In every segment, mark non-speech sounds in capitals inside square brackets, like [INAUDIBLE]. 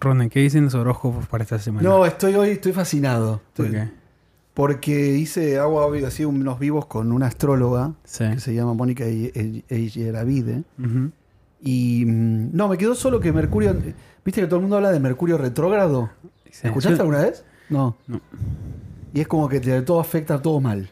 Ronen, ¿qué dicen los horóscopos para esta semana? No, estoy hoy, estoy fascinado. ¿Por qué? Porque hice, hago así unos vivos con una astróloga Sí. que se llama Mónica Eyeravide. Y mm, no, me quedó solo que Mercurio. ¿Viste que todo el mundo habla de Mercurio retrógrado? Sí. ¿Escuchaste Yo- alguna vez? No. No. Y es como que te- todo afecta todo mal.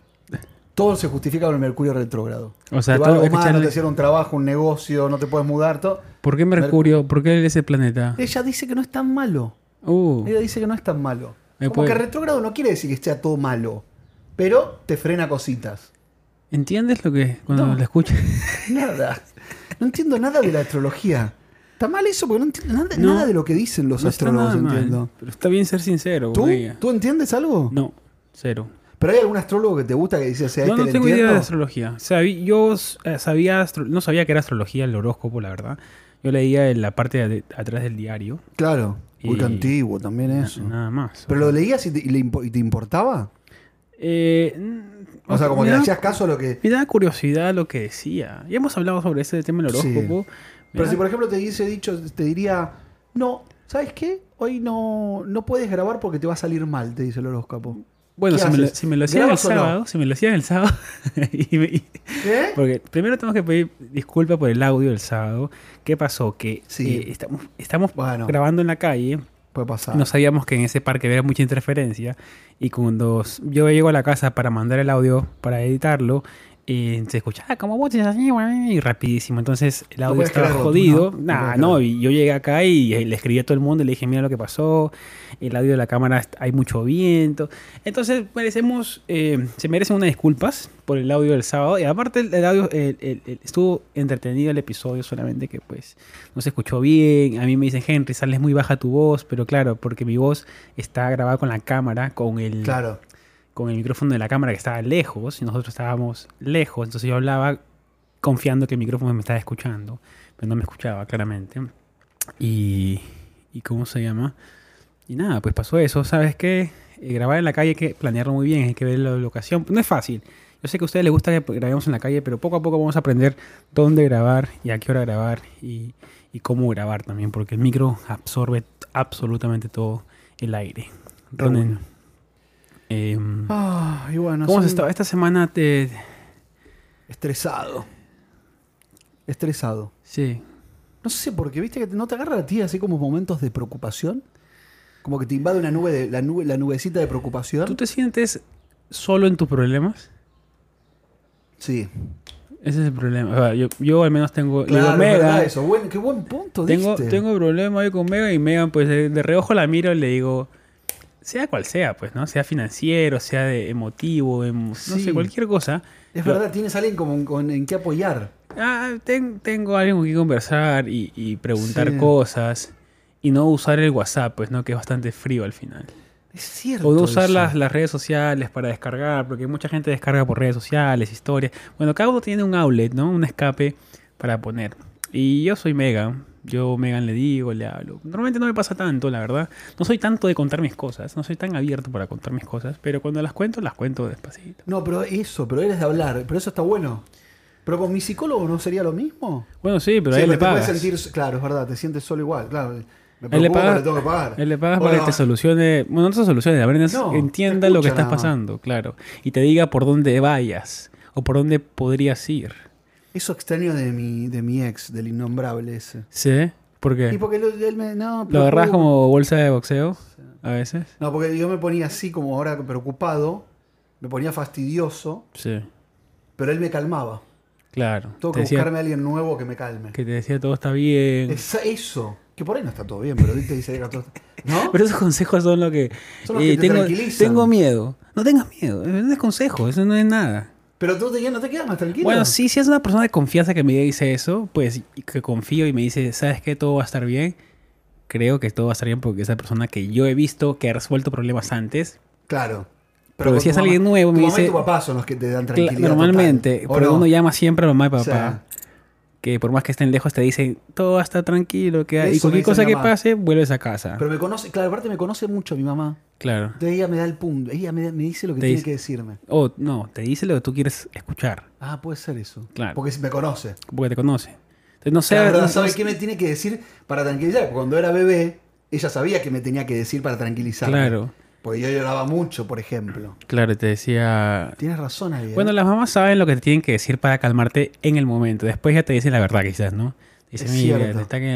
Todo se justifica con el Mercurio retrógrado. O sea, te va todo algo mal, no te hicieron un trabajo, un negocio, no te puedes mudar, todo. ¿Por qué Mercurio? ¿Por qué ese planeta? Ella dice que no es tan malo. Uh, Ella dice que no es tan malo. Me Como puede- que retrógrado no quiere decir que sea todo malo, pero te frena cositas. ¿entiendes lo que cuando No. lo escuchas? [LAUGHS] Nada. No entiendo nada de la astrología. ¿Está mal eso? Porque no entiendo nada, No. nada de lo que dicen los No astrólogos, mal, entiendo. Pero está bien ser sincero ¿Tú? ¿Tú entiendes algo? No, cero. ¿Pero hay algún astrólogo que te gusta que dice, o sea, No, este no tengo idea entiendo? de astrología. Sabí- yo eh, sabía, astro- no sabía que era astrología el horóscopo, la verdad. Yo leía en la parte de, de- atrás del diario. Claro. Muy Y- antiguo también eso. Nada más. ¿Pero lo leías y te, y le impo- y te importaba? Eh, O sea, como que le hacías caso a lo que... Me da curiosidad lo que decía. Ya hemos hablado sobre ese tema del horóscopo. Pero da- si por ejemplo te dice dicho, te diría, no, ¿sabes qué? Hoy no, no puedes grabar porque te va a salir mal, te dice el horóscopo. Bueno, ¿qué si me, lo, haces? si me lo hacían el ¿Grabas o no? sábado, si me lo hacían el sábado, [LAUGHS] y me- y- ¿Eh? porque primero tengo que pedir disculpas por el audio del sábado. ¿Qué pasó? Que Sí. eh, estamos, estamos Bueno. grabando en la calle, Puede pasar. no sabíamos que en ese parque había mucha interferencia, y cuando yo llego a la casa para mandar el audio, para editarlo, eh, se escuchaba como voces así, y rapidísimo. Entonces el audio estaba creerlo, jodido. ¿no? Nah, no, y yo llegué acá y eh, le escribí a todo el mundo y le dije, mira lo que pasó, el audio de la cámara hay mucho viento. Entonces merecemos, eh, se merecen unas disculpas por el audio del sábado. Y aparte el, el audio el- el- el- estuvo entretenido el episodio, solamente que pues no se escuchó bien. A mí me dicen, Henry, sales muy baja tu voz, pero claro, porque mi voz está grabada con la cámara, con el, Claro. Con el micrófono de la cámara que estaba lejos y nosotros estábamos lejos. Entonces yo hablaba confiando que el micrófono me estaba escuchando, pero no me escuchaba claramente. Y, y ¿cómo se llama? Y nada, pues pasó eso. ¿Sabes qué? Eh, grabar en la calle hay que planearlo muy bien, hay que ver la locación. No es fácil. Yo sé que a ustedes les gusta que grabemos en la calle, pero poco a poco vamos a aprender dónde grabar y a qué hora grabar y, y cómo grabar también, porque el micro absorbe absolutamente todo el aire. Ronen, em, Ah, y bueno, ¿cómo has estado? Esta semana te... Estresado. Estresado. Sí. No sé, porque viste que no te agarra a ti así como momentos de preocupación. Como que te invade una nube, de, la nube, la nubecita de preocupación. ¿Tú te sientes solo en tus problemas? Sí. Ese es el problema. O sea, yo, yo al menos tengo... Claro, digo, Mega, eso. Buen, qué buen punto tengo, diste. tengo problema hoy con Mega y Mega, pues de, de reojo la miro y le digo, sea cual sea, pues, ¿no? Sea financiero, sea de emotivo, emo- no sé, cualquier cosa. Es Lo- verdad, tienes a alguien como con- en qué apoyar. Ah, ten- tengo alguien con quien conversar y, y preguntar Sí. cosas y no usar el WhatsApp, pues, ¿no? Que es bastante frío al final. Es cierto. O no usar las, las redes sociales para descargar, porque mucha gente descarga por redes sociales, historias. Bueno, cada uno tiene un outlet, ¿no? Un escape para poner. Y yo soy Megan. Yo Megan le digo, le hablo. Normalmente no me pasa tanto, la verdad. No soy tanto de contar mis cosas. No soy tan abierto para contar mis cosas. Pero cuando las cuento, las cuento despacito. No, pero eso, pero eres de hablar. Pero eso está bueno. Pero con mi psicólogo no sería lo mismo. Bueno, sí, pero Sí, ahí le te puedes pagas. sentir, claro, es verdad, te sientes solo igual, claro. Me Ahí le pagas, tengo que pagar. ahí le pagas para no, que te solucione. Bueno, no te solucione, a ver, No, entienda lo que estás pasando, claro. Y te diga por dónde vayas. O por dónde podrías ir. Eso extraño de mi, de mi ex, del innombrable ese. ¿Sí? ¿Por qué? Y porque lo- él me. No, ¿Lo agarras preocupa. como bolsa de boxeo? A veces. No, porque yo me ponía así como ahora preocupado, me ponía fastidioso, Sí. pero él me calmaba. Claro. Tengo Te que decía buscarme a alguien nuevo que me calme. que te decía todo está bien. Esa- eso. Que por ahí no está todo bien, pero él te dice que todo está- ¿No? [LAUGHS] Pero esos consejos son lo que. Son los eh, que te tengo, tranquilizan. tengo miedo. No tengas miedo. No es consejo. Eso no es nada. Pero tú te, no te quedas más tranquilo. Bueno, sí, si es una persona de confianza que me dice eso, pues que confío y me dice, ¿sabes qué? Todo va a estar bien. Creo que todo va a estar bien porque esa persona que yo he visto que ha resuelto problemas antes. Claro. Pero con si es alguien nuevo, tu me mamá y dice- tu papá son los que te dan tranquilidad. Normalmente, total, ¿o pero no? uno llama siempre a mamá y papá. O sea, que por más que estén lejos te dicen, todo estar tranquilo. Que y cualquier cosa que pase, vuelves a casa. pero me conoce, claro, aparte me conoce mucho mi mamá. claro. Entonces ella me da el punto. Ella me, me dice lo que Te tiene dice- que decirme. O no, te dice lo que tú quieres escuchar. Ah, puede ser eso. Claro. Porque me conoce. Porque te conoce. Entonces, no sé. la verdad, no- ¿sabe qué me tiene que decir para tranquilizar? Porque cuando era bebé, ella sabía que me tenía que decir para tranquilizarme. Claro, Porque yo lloraba mucho, por ejemplo. claro, te decía... Tienes razón ahí. ¿eh? Bueno, las mamás saben lo que te tienen que decir para calmarte en el momento. Después ya te dicen la verdad, quizás, ¿no? Dicen, Es mira, cierto. te está que,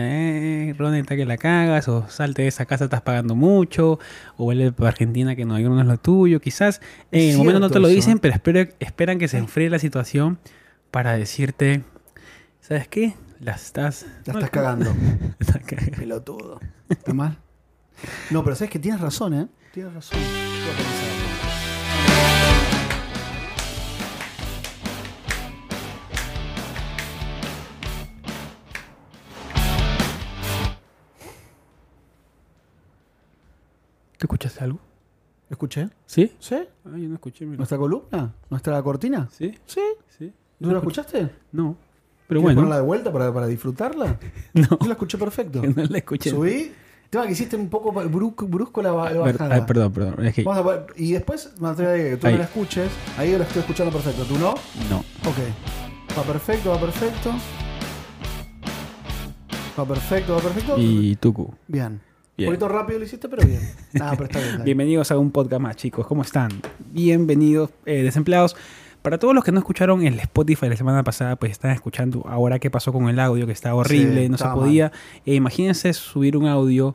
eh, Ronnie, está que la cagas, o salte de esa casa, estás pagando mucho, o vuelve para Argentina que no hay no es lo tuyo. Quizás en Es el momento no te lo dicen, pero espero- esperan que se enfríe la situación para decirte, ¿sabes qué? La estás... La estás cagando. [LAUGHS] estás cagando. Pelotudo. ¿Está mal? No, pero sabes que tienes razón, ¿eh? Tienes razón. ¿Tú escuchaste algo? ¿Escuché? ¿Sí? ¿Sí? Ah, yo no escuché, mira. ¿Nuestra columna? ¿Nuestra cortina? ¿Sí? ¿Sí? ¿Sí? ¿Tú la escuchaste? No. Pero ¿Quieres bueno. ponerla de vuelta para, para disfrutarla? [LAUGHS] No, Yo la escuché perfecto. [LAUGHS] no la escuché. Subí. Tema que hiciste un poco brusco, brusco la, la bajada. ah, perdón, perdón. Es que Vamos a poner- y después, me atrevo a que tú Ahí. no la escuches. Ahí yo la estoy escuchando perfecto. ¿Tú no? no. Ok. Va perfecto, va perfecto. Va perfecto, va perfecto. Y Tuku. Bien. Bien. Un poquito rápido lo hiciste, pero bien. Nada, pero está bien. está bien. Bienvenidos a un podcast más, chicos. ¿Cómo están? Bienvenidos, eh, desempleados. Para todos los que no escucharon el Spotify la semana pasada, pues están escuchando ahora qué pasó con el audio, que estaba horrible, Sí, no se podía. Eh, imagínense subir un audio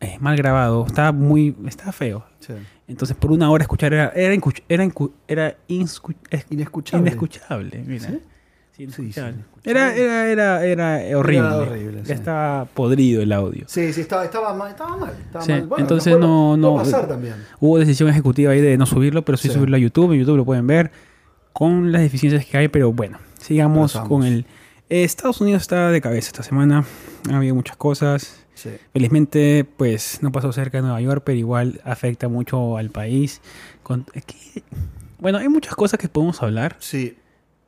eh, mal grabado, estaba muy, estaba feo. Sí. Entonces por una hora escuchar era, era, era, era Inescuchable. inescuchable. Mira. ¿Sí? Sí, Sí. Era, era, era, era horrible. Era horrible, Ya sí. estaba podrido el audio. Sí, sí, estaba, estaba mal. Estaba mal, estaba Sí, mal. Bueno, entonces no- no- pasar también. Hubo decisión ejecutiva ahí de no subirlo, pero sí, Sí. subirlo a YouTube. En YouTube lo pueden ver con las deficiencias que hay, pero bueno, sigamos Pasamos. con el... eh, Estados Unidos está de cabeza esta semana. Ha habido muchas cosas. Sí. Felizmente, pues no pasó cerca de Nueva York, pero igual afecta mucho al país. Con- bueno, hay muchas cosas que podemos hablar. Sí,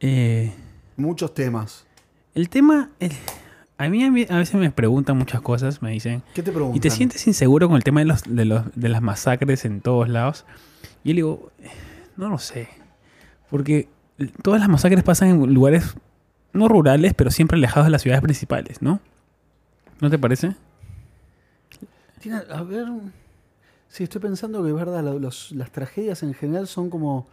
Eh, muchos temas. el tema, el- a mí a veces me preguntan muchas cosas, me dicen, ¿Qué te preguntan? ¿y te sientes inseguro con el tema de, los, de, los, de las masacres en todos lados? Y yo le digo, "Eh, no lo sé, porque todas las masacres pasan en lugares no rurales, pero siempre alejados de las ciudades principales, ¿no? ¿No te parece? Tiene- a ver. Sí, estoy pensando que es verdad, los- las tragedias en general son como.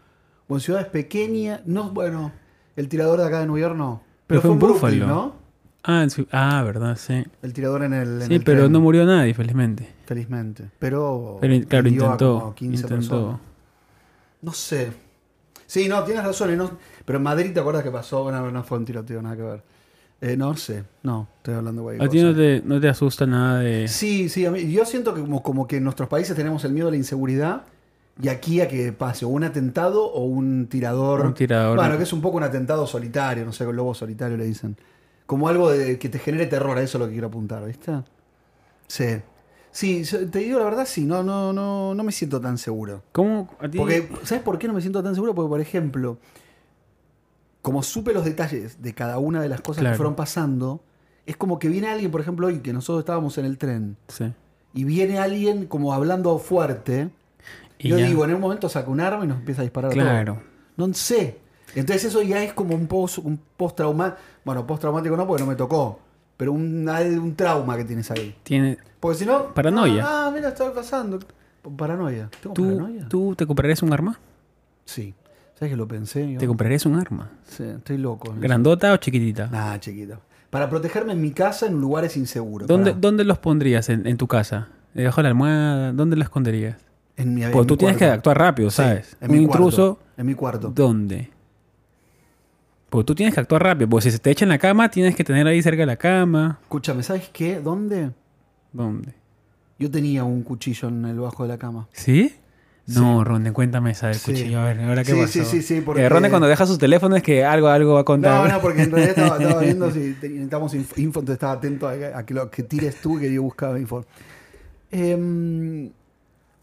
O en ciudades pequeñas. No, bueno, el tirador de acá de Nueva York no. Pero, fue en Brooklyn. ¿no? Ah, su- ah, verdad, sí. El tirador en el. en Sí, el pero tren, no murió nadie, felizmente. Felizmente. Pero. Pero claro, intentó. como 15 intentó. personas. No sé. Sí, no, tienes razón. no- pero en Madrid, ¿te acuerdas que pasó? Bueno, no fue un tiroteo, nada que ver. Eh, no sé. No, estoy hablando de ¿A ti no te, no te asusta nada de...? Sí, sí, a mí- yo siento que como, como que en nuestros países tenemos el miedo a la inseguridad y aquí a que pase o un atentado o un tirador. Un tirador. Bueno, que es un poco un atentado solitario, no sé, el lobo solitario le dicen. Como algo de, que te genere terror, a eso es lo que quiero apuntar, ¿viste? Sí. Sí, te digo la verdad, sí, no, no, no, no me siento tan seguro. ¿Cómo a ti? Porque, ¿sabes por qué no me siento tan seguro? Porque, por ejemplo, como supe los detalles de cada una de las cosas Claro. que fueron pasando, es como que viene alguien, por ejemplo, hoy que nosotros estábamos en el tren, Sí. y viene alguien como hablando fuerte, Y yo ya- digo, en un momento saca un arma y nos empieza a disparar a todos. Claro. No sé. Entonces eso ya es como un post, un post-traumático. Bueno, post-traumático no, porque no me tocó. Pero un, un trauma que tienes ahí. Tiene... Porque si no... Paranoia. Ah, mira, está pasando. Paranoia. ¿Tengo ¿Tú, paranoia? ¿Tú te comprarías un arma? Sí. ¿Sabes que lo pensé? Yo? ¿Te comprarías un arma? Sí, estoy loco. eso. ¿Grandota o chiquitita? Nah, chiquito. Para protegerme en mi casa en lugares inseguros. ¿Dónde. ¿Dónde los pondrías en, en tu casa? ¿Debajo de la almohada? ¿Dónde los esconderías? En mi, en mi tú tienes que cuarto. actuar rápido, Sí, ¿sabes? en un mi cuarto. intruso, En mi cuarto. ¿dónde? Porque tú tienes que actuar rápido. Porque si se te echa en la cama, tienes que tener ahí cerca de la cama. Escúchame, ¿sabes qué? ¿Dónde? ¿Dónde? Yo tenía un cuchillo en el bajo de la cama. ¿Sí? Sí. No, Ronde, cuéntame esa del Sí. cuchillo. A ver, ¿ahora qué Sí, pasó? sí, sí, sí, porque- Eh, Ronde cuando deja sus teléfonos es que algo, algo va a contar. No, no, porque en realidad estaba, estaba [LAUGHS] viendo si inf- info, entonces estaba atento a, a que lo que tires tú que yo buscaba info. Em,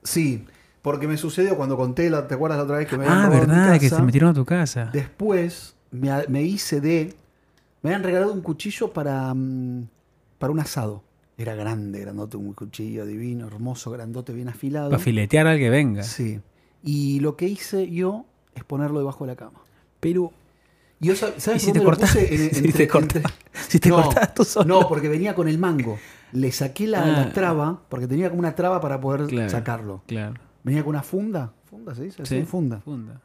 sí, porque me sucedió cuando conté, la, ¿te acuerdas la otra vez que me habían ah, robado en mi verdad, que se metieron a tu casa. Después me, hice de... Me habían regalado un cuchillo para, mm, para un asado. Era grande, grandote, un cuchillo divino, hermoso, grandote, bien afilado. Para filetear al que venga. Sí. Y lo que hice yo es ponerlo debajo de la cama. Pero, Y yo, sab- ¿sabes ¿y si te? En- [LAUGHS] [LAUGHS] Si te no, cortas tú solo. No, porque venía con el mango. Le saqué la, Ah. la traba, porque tenía como una traba para poder Claro. sacarlo. Claro. Venía con una funda. ¿Funda se dice? Sí, funda. Funda.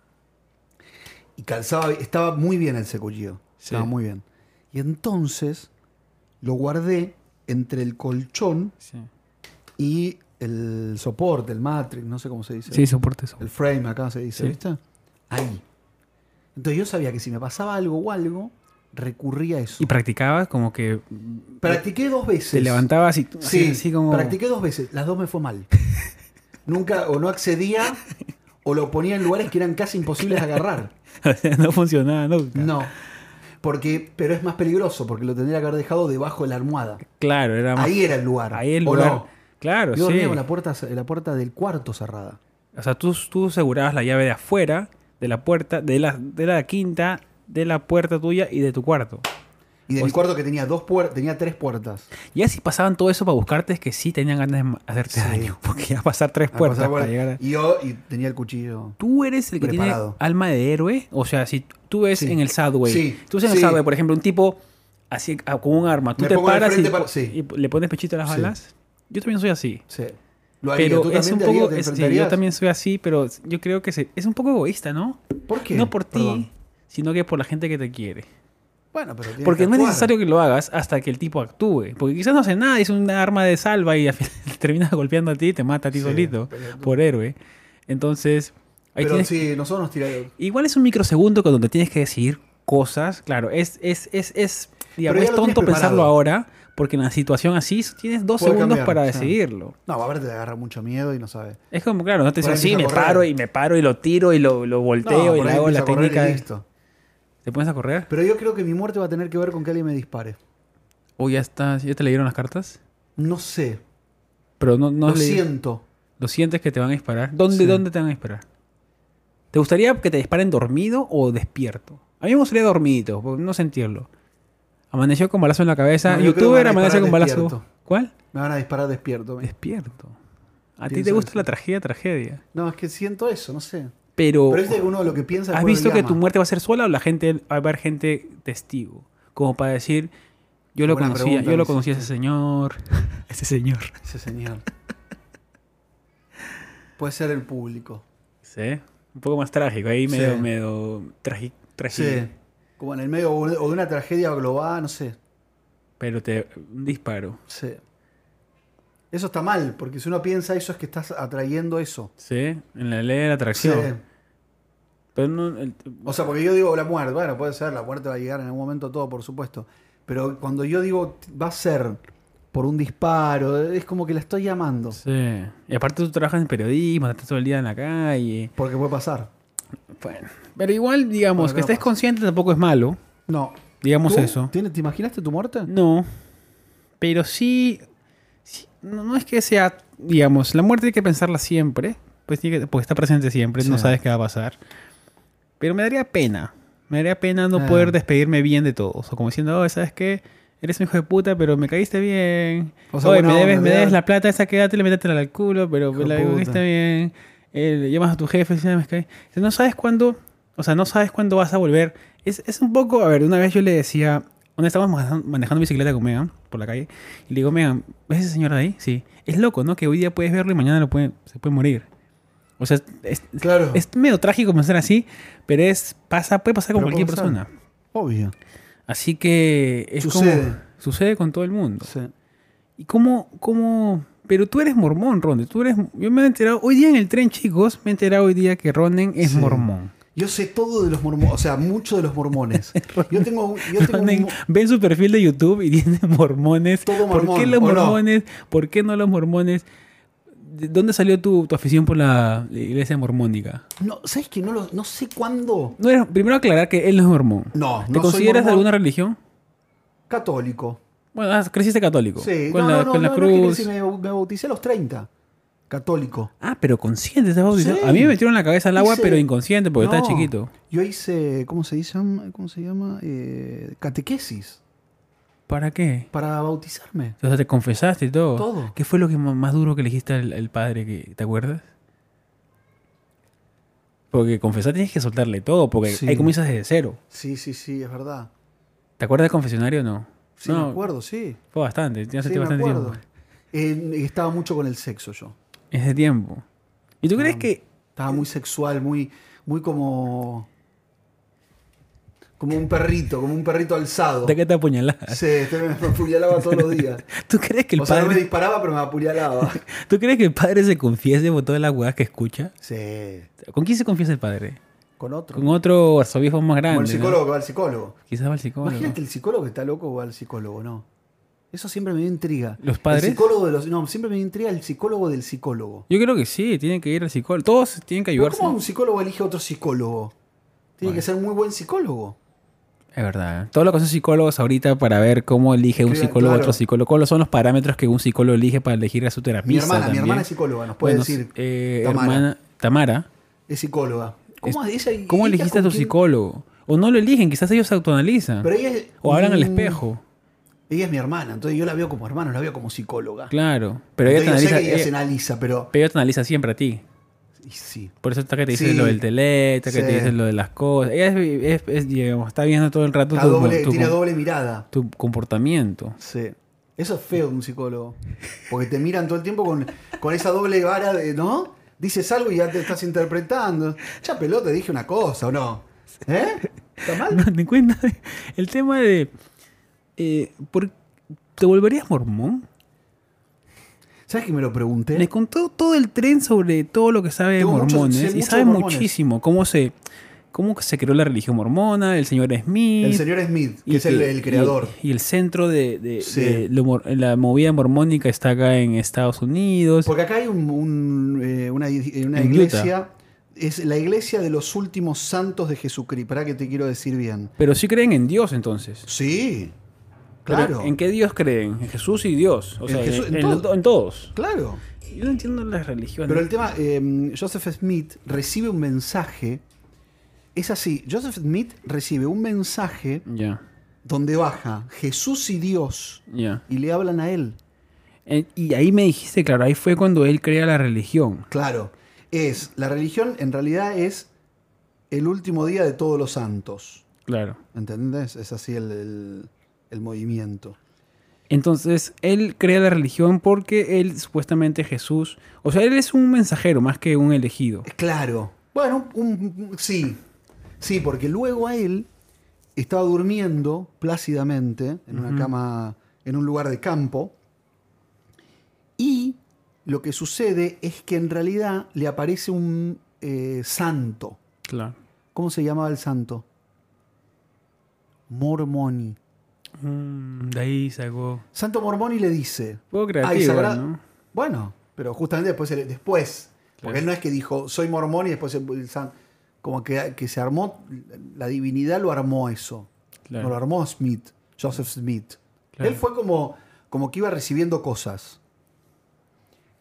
Y calzaba, estaba muy bien ese cuchillo. Sí. Estaba muy bien. Y entonces lo guardé entre el colchón Sí. y el soporte, el matrix, no sé cómo se dice. Sí, soporte eso. El frame acá se dice, Sí. ¿viste? Ahí. Entonces yo sabía que si me pasaba algo o algo, recurría a eso. Y practicabas como que Practiqué dos veces. se levantabas y Sí, así, así como. practiqué dos veces. Las dos me fue mal. [LAUGHS] Nunca o no accedía o lo ponía en lugares que eran casi imposibles de agarrar. [LAUGHS] No funcionaba nunca. No. Porque, pero es más peligroso porque lo tendría que haber dejado debajo de la almohada. Claro, era más. Ahí era el lugar. Ahí el ¿O lugar. no? Claro, Yo dormía sí. con la puerta, la puerta del cuarto cerrada. O sea, tú, tú asegurabas la llave de afuera, de la puerta, de la, de la quinta, de la puerta tuya y de tu cuarto. Y de O mi cuarto que tenía dos puertas, tenía tres puertas. Ya si pasaban todo eso para buscarte es que sí tenían ganas de hacerte Sí. daño. Porque ya pasar tres puertas por- para llegar a... Y yo y tenía el cuchillo. ¿Tú eres el que tiene alma de héroe? O sea, si tú ves Sí. en el Subway, Sí, tú ves en el sí. Subway, por ejemplo, un tipo así con un arma, tú Me te paras y, para- y le pones pechito a las balas. Yo también soy así. Sí. Lo haría. Pero ¿Tú es un poco, yo también soy así, pero yo creo que se- es un poco egoísta, ¿no? ¿Por qué? No por ti. Sino que por la gente que te quiere. Bueno, pero Porque que no es necesario que lo hagas hasta que el tipo actúe. Porque quizás no hace nada, es una arma de salva y al final [LAUGHS] terminas golpeando a ti y te mata a ti Sí, solito pero por héroe. Entonces, ahí Pero sí, nosotros nos tiramos. igual es un microsegundo con donde tienes que decidir cosas. Claro, es, es, es, es, digamos, es tonto pensarlo ahora, porque en la situación así tienes dos Puede segundos cambiar, para decidirlo. No, a ver, te agarra mucho miedo y no sabes. Es como, claro, no te dices así, me paro y me paro y lo tiro y lo, lo volteo No, y le hago la y técnica. de- listo. ¿Te pones a correr? Pero yo creo que mi muerte va a tener que ver con que alguien me dispare. ¿O ya está, ya te leyeron las cartas? No sé. Pero no, no lo siento. ¿Lo sientes que te van a disparar? ¿Dónde, Sí. ¿Dónde te van a disparar? ¿Te gustaría que te disparen dormido o despierto? A mí me gustaría dormido, por no sentirlo. Amaneció con balazo en la cabeza. No, yo creo que me Youtuber a amanece disparar con balazo. despierto. ¿Cuál? Me van a disparar despierto. me. Despierto. A ti te Pienso gusta eso. la tragedia, tragedia. No, es que siento eso, no sé. Pero, Pero es de que uno lo que piensa ¿has visto que tu muerte va a ser sola o la gente va a haber gente testigo? Como para decir, yo lo Buena conocía, pregunta, yo lo conocí a ese señor. [LAUGHS] ese señor. Ese señor. Puede ser el público. Sí. Un poco más trágico, ahí medio, Sí. medio trágico. Sí. Como en el medio o de una tragedia global, no sé. Pero te. Un disparo. Sí. Eso está mal, porque si uno piensa eso es que estás atrayendo eso. Sí, en la ley de la Sí. atracción. Pero no. el- O sea, porque yo digo la muerte, bueno, puede ser, la muerte va a llegar en algún momento todo, por supuesto. Pero cuando yo digo va a ser por un disparo, es como que la estoy llamando. sí. Y aparte tú trabajas en periodismo, estás todo el día en la calle. Porque puede pasar. Bueno. Pero igual, digamos, que no estés pasa. consciente tampoco es malo. No. Digamos ¿Tú? eso. ¿Tienes- ¿Te imaginaste tu muerte? No. Pero sí. Sí, no, no es que sea. Digamos, la muerte hay que pensarla siempre. Pues tiene que- porque está presente siempre, no Sí. sabes qué va a pasar. Pero me daría pena. Me daría pena no Ah. poder despedirme bien de todos. O como diciendo, oh, ¿sabes qué? Eres un hijo de puta, pero me caíste bien. O sea, Oye, me debes, me debes la plata esa, quédatela, métetela al culo, pero me la caíste bien. Eh, le llamas a tu jefe, si me cae. No sabes cuándo, o sea, no sabes cuándo vas a volver. Es, es un poco, a ver, una vez yo le decía, una vez estábamos manejando, manejando bicicleta con Megan por la calle, y le digo, Megan, ¿ves ese señor de ahí? Sí. Es loco, ¿no? Que hoy día puedes verlo y mañana lo puede, se puede morir. O sea, es, Claro. es medio trágico pensar así, pero es pasa puede pasar con Pero cualquier persona. Obvio. Así que es Sucede. como sucede con todo el mundo. Sí. ¿Y cómo, cómo? Pero tú eres mormón, Ronde. Tú eres. Yo me he enterado hoy día en el tren, chicos. Me he enterado hoy día que Ronen es Sí. mormón. Yo sé todo de los mormones, o sea, mucho de los mormones. [LAUGHS] Yo tengo, un- yo tengo un Ronen, mo- ven su perfil de YouTube y [LAUGHS] tiene mormones. Todo ¿Por qué mormón, los ¿o no? mormones? ¿Por qué no los mormones? ¿De dónde salió tu, tu afición por la iglesia mormónica? No, ¿sabes que no, lo, no sé cuándo? No primero aclarar que él no es mormón. No, ¿Te no soy consideras de mormón. alguna religión? Católico. Bueno, ah, creciste católico. Sí, con no, la, no, no, con la no, no es que cruz. crecí, me, me bauticé a los 30. Católico. Ah, pero consciente, estás bautizado. Sí. A mí me metieron la cabeza al agua, Hice- pero inconsciente, porque No, estaba chiquito. Yo hice, ¿cómo se llama? ¿Cómo se llama? Eh, catequesis ¿Para qué? para bautizarme. O sea, te confesaste y todo. Todo. ¿Qué fue lo que más duro que le dijiste al, al padre que te acuerdas? Porque confesar tienes que soltarle todo, porque Sí. ahí comienzas desde cero. Sí, sí, sí, es verdad. ¿Te acuerdas del confesionario o no? Sí, No. me acuerdo, sí. Fue bastante, ya Sí, me bastante acuerdo. tiempo. Eh, estaba mucho con el sexo yo. Ese tiempo. ¿Y tú crees que Estaba muy sexual, muy, muy como. Como un perrito, como un perrito alzado. de qué te apuñalabas? Sí, este me apuñalaba todos los días. [LAUGHS] ¿Tú crees que el O sea, no me padre, disparaba, pero me apuñalaba. [LAUGHS] ¿tú crees que el padre se confiese por todas las hueás que escucha? Sí, ¿Con quién se confiesa el padre? con otro. Con otro arzobispo más grande. Como el ¿no? psicólogo que va al psicólogo. Quizás va al psicólogo. Imagínate el psicólogo que está loco o va al psicólogo, ¿no? Eso siempre me dio intriga. ¿Los padres? El psicólogo de los. No, siempre me dio intriga el psicólogo del psicólogo. Yo creo que sí, tienen que ir al psicólogo. Todos tienen que ayudarse. ¿Cómo un psicólogo elige a otro psicólogo? Tiene Bueno. que ser muy buen psicólogo. Es verdad. Todo lo que son psicólogos ahorita para ver cómo elige un psicólogo a otro psicólogo. ¿Cuáles son los parámetros que un psicólogo elige para elegir a su terapista? Mi hermana, mi hermana es psicóloga, nos puede Bueno, decir. eh, Tamara. hermana Tamara. Es psicóloga. ¿Cómo, ella, ¿Cómo ella elegiste a tu quién- psicólogo? O no lo eligen, quizás ellos se autoanalizan. Pero ella es- o hablan al espejo. Ella es mi hermana, entonces yo la veo como hermana, no la veo como psicóloga. Claro. Pero ella te, Entonces yo sé analiza, que ella se analiza, pero. pero ella te analiza siempre a ti. y sí. Por eso está que te dice Sí. lo del teleta, que Sí. te dice lo de las cosas. Ella es, es- es, digamos, está viendo todo el rato Está tu, doble- tu- tiene doble mirada. tu comportamiento. Sí. Eso es feo de un psicólogo. Porque te miran todo el tiempo con, con esa doble vara de, ¿no? Dices algo y ya te estás interpretando. Ya pelota, dije una cosa, ¿o no? ¿Eh? ¿Está mal? [LAUGHS] No te cuenta el tema de. Eh, ¿por- ¿Te volverías mormón? ¿Sabes que me lo pregunté? Le contó todo el tren sobre todo lo que sabe de mormones. y sabe mormones. muchísimo cómo se, cómo se creó la religión mormona, el señor Smith. El señor Smith, que y es el, creador. Y, y el centro de, de- Sí. de lo mor- la movida mormónica está acá en Estados Unidos. Porque acá hay un- un, eh, una, una En iglesia. Es la iglesia de los últimos santos de Jesucristo. Para que te quiero decir bien. Pero sí creen en Dios entonces. Sí. Claro. ¿En qué Dios creen? En Jesús y Dios. O sea, en, Jesús- en en- todo. en todos. Claro. Yo no entiendo las religiones. Pero el tema, eh, Joseph Smith recibe un mensaje. Es así, Joseph Smith recibe un mensaje Ya, donde baja Jesús y Dios ya. y le hablan a él. Eh, Y ahí me dijiste, claro, ahí fue cuando él crea la religión. Claro, es, la religión en realidad es el último día de todos los santos. Claro. ¿Entendés? Es así el, el- el movimiento. Entonces, él crea la religión porque él, supuestamente Jesús, o sea, él es un mensajero más que un elegido. Claro. Bueno, un- un- sí. Sí, porque luego a él estaba durmiendo plácidamente en una cama, en un lugar de campo. Y lo que sucede es que en realidad le aparece un eh, santo. Claro. ¿Cómo se llamaba el santo? Mormoni. Mm, de ahí sacó. Santo Mormoni le dice. Poco "Ay, creativo. Bueno, pero justamente después, después porque Claro. él no es que dijo, soy mormón y después el, san- como que, que se armó, la divinidad lo armó eso. Claro. No lo armó Smith, Joseph Smith. Claro. Él fue como, como que iba recibiendo cosas.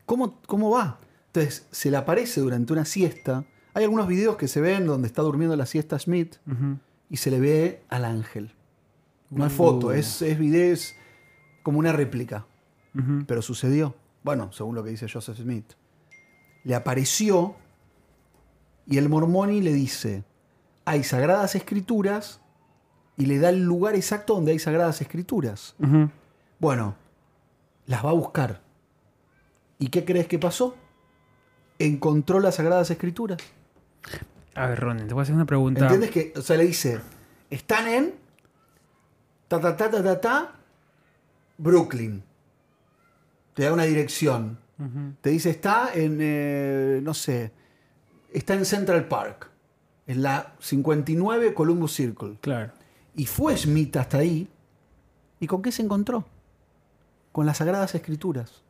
¿Cómo, ¿Cómo va? Entonces, se le aparece durante una siesta. Hay algunos videos que se ven donde está durmiendo la siesta Smith y se le ve al ángel. No es foto, es, es video, es como una réplica. Pero sucedió. Bueno, según lo que dice Joseph Smith. Le apareció y el mormoni le dice, hay sagradas escrituras y le da el lugar exacto donde hay sagradas escrituras. Bueno, las va a buscar. ¿Y qué crees que pasó? Encontró las sagradas escrituras. A ver, Ronen, te voy a hacer una pregunta. ¿Entiendes que? O sea, le dice, están en ta ta ta ta ta ta Brooklyn. Te da una dirección. Te dice, está en, eh, no sé, está en Central Park, en la 59 Columbus Circle. Claro. Y fue Smith hasta ahí. ¿Y con qué se encontró? Con las Sagradas Escrituras.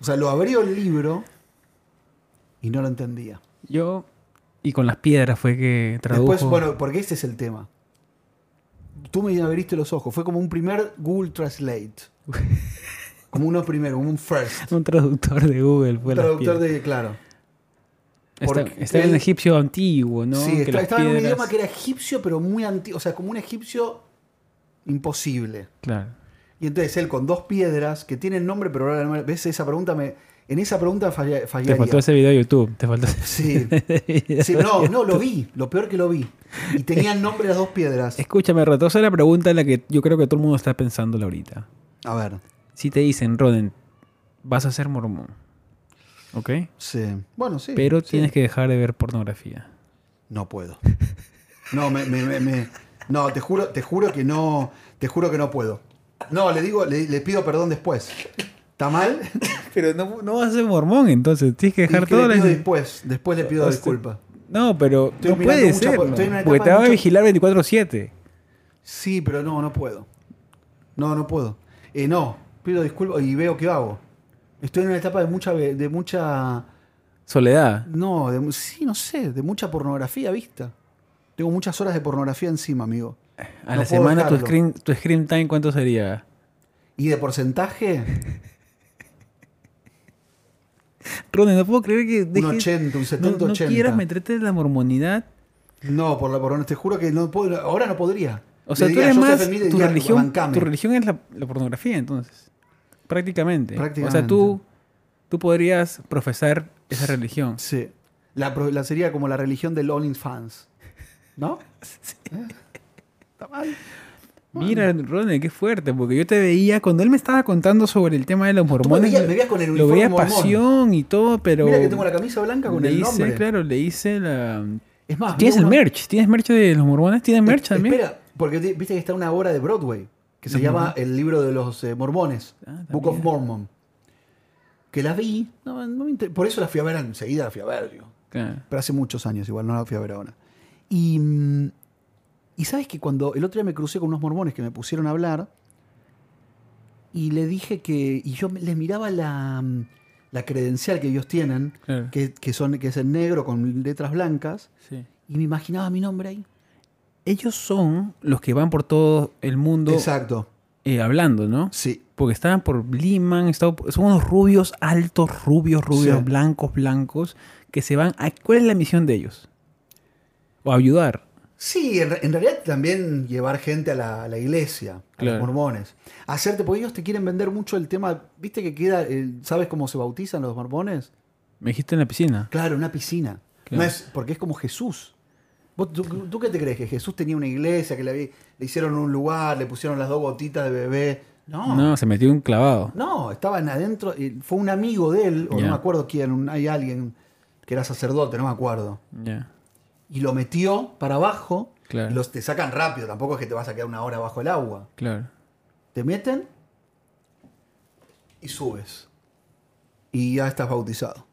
O sea, lo abrió el libro y no lo entendía. Yo, y con las piedras fue que tradujo. Después, bueno, porque este es el tema. Tú me abriste los ojos. Fue como un primer Google Translate. [LAUGHS] Como uno primero, como un first. un traductor de Google fue Un traductor de, claro. Está, en él- egipcio antiguo, ¿no? sí, Que está- estaba en un idioma que era egipcio, pero muy antiguo. O sea, como un egipcio imposible. Claro. Y entonces él con dos piedras que tienen nombre, pero ahora no- ves esa pregunta me en esa pregunta falla, Te faltó ese video de YouTube. Te faltó Sí. [LAUGHS] Sí, no, no, lo vi, lo peor que lo vi. Y tenían nombre las dos piedras. Escúchame, Roto, esa es la pregunta en la que yo creo que todo el mundo está pensando ahorita. A ver, Si te dicen, Roden, vas a ser mormón, ¿ok? sí. Bueno, sí. Pero sí. tienes que dejar de ver pornografía. No puedo. No, me, me- me- me- no, te juro, te juro que no, te juro que no puedo. No, le digo, le, le pido perdón después. ¿Está mal? [LAUGHS] Pero no, no vas a ser mormón, entonces tienes que dejar todo le pido la... después, después le pido Hostia. disculpas. No, pero Estoy no puede mucha ser. estoy en Porque te va a mucho- vigilar 24-7. Sí, pero no, no puedo. No, no puedo. Eh, no, pido disculpas y veo qué hago. Estoy en una etapa de mucha, de mucha, Soledad. no, de, sí, no sé, de mucha pornografía vista. Tengo muchas horas de pornografía encima, amigo. A No la semana tu screen, tu screen time, ¿cuánto sería? Y de porcentaje, [LAUGHS] Roden, no puedo creer que un dejes- 80, un no, 70, no 80. quieras meterte en la mormonidad. No, por la por, te juro que no puedo, ahora no podría. O sea, tú eres más... Tu diría, religión, tu religión es la, la pornografía, entonces. Prácticamente. O sea, Prácticamente. tú, tú podrías profesar esa religión. Sí. La, la sería como la religión del OnlyFans. ¿No? [LAUGHS] ¿Eh? ¿Está mal? Mira, Roden, qué fuerte, porque yo te veía cuando él me estaba contando sobre el tema de los me mormones. veías, me veías con el lo veía mormón. pasión y todo, pero. Mira que tengo la camisa blanca con le el hice, nombre. claro, le hice la. Es más, ¿Tienes el uno- merch? ¿Tienes merch de los mormones? ¿Tienes merch también? Espera, porque te- viste que está una obra de Broadway que se llama. El libro de los eh, mormones, Ah, Book of. Mormon. Que la vi, no, no me inter- por eso la fui a ver enseguida, la fui a ver, digo. Claro. pero hace muchos años, igual no la fui a ver ahora. Y, mm, y sabes que cuando el otro día me crucé con unos mormones que me pusieron a hablar y le dije que, y yo les miraba la, mm, la credencial que ellos tienen, Claro. que, que son, que es en negro con letras blancas, Sí. y me imaginaba mi nombre ahí. Ellos son los que van por todo el mundo Exacto, eh, hablando, ¿no? sí. Porque estaban por por- son unos rubios altos, rubios, rubios, Sí. blancos, blancos, que se van a... ¿Cuál es la misión de ellos? O ayudar. Sí, en, en realidad también llevar gente a la, a la iglesia, a los mormones. Hacerte, porque ellos te quieren vender mucho el tema, viste que queda, el- ¿sabes cómo se bautizan los mormones? Me dijiste en la piscina. Claro, una piscina. Claro. No es, porque es como Jesús. ¿Vos, tú, tú qué te crees? ¿Que Jesús tenía una iglesia, que le, había- le hicieron un lugar, le pusieron las dos gotitas de bebé? No. No, No, se metió un clavado. estaban adentro. y Fue un amigo de él, o no me acuerdo quién, un- hay alguien que era sacerdote, no me acuerdo. Ya, Y lo metió para abajo. Claro. Y los te sacan rápido, tampoco es que te vas a quedar una hora bajo el agua. claro. Te meten y subes. Y ya estás bautizado.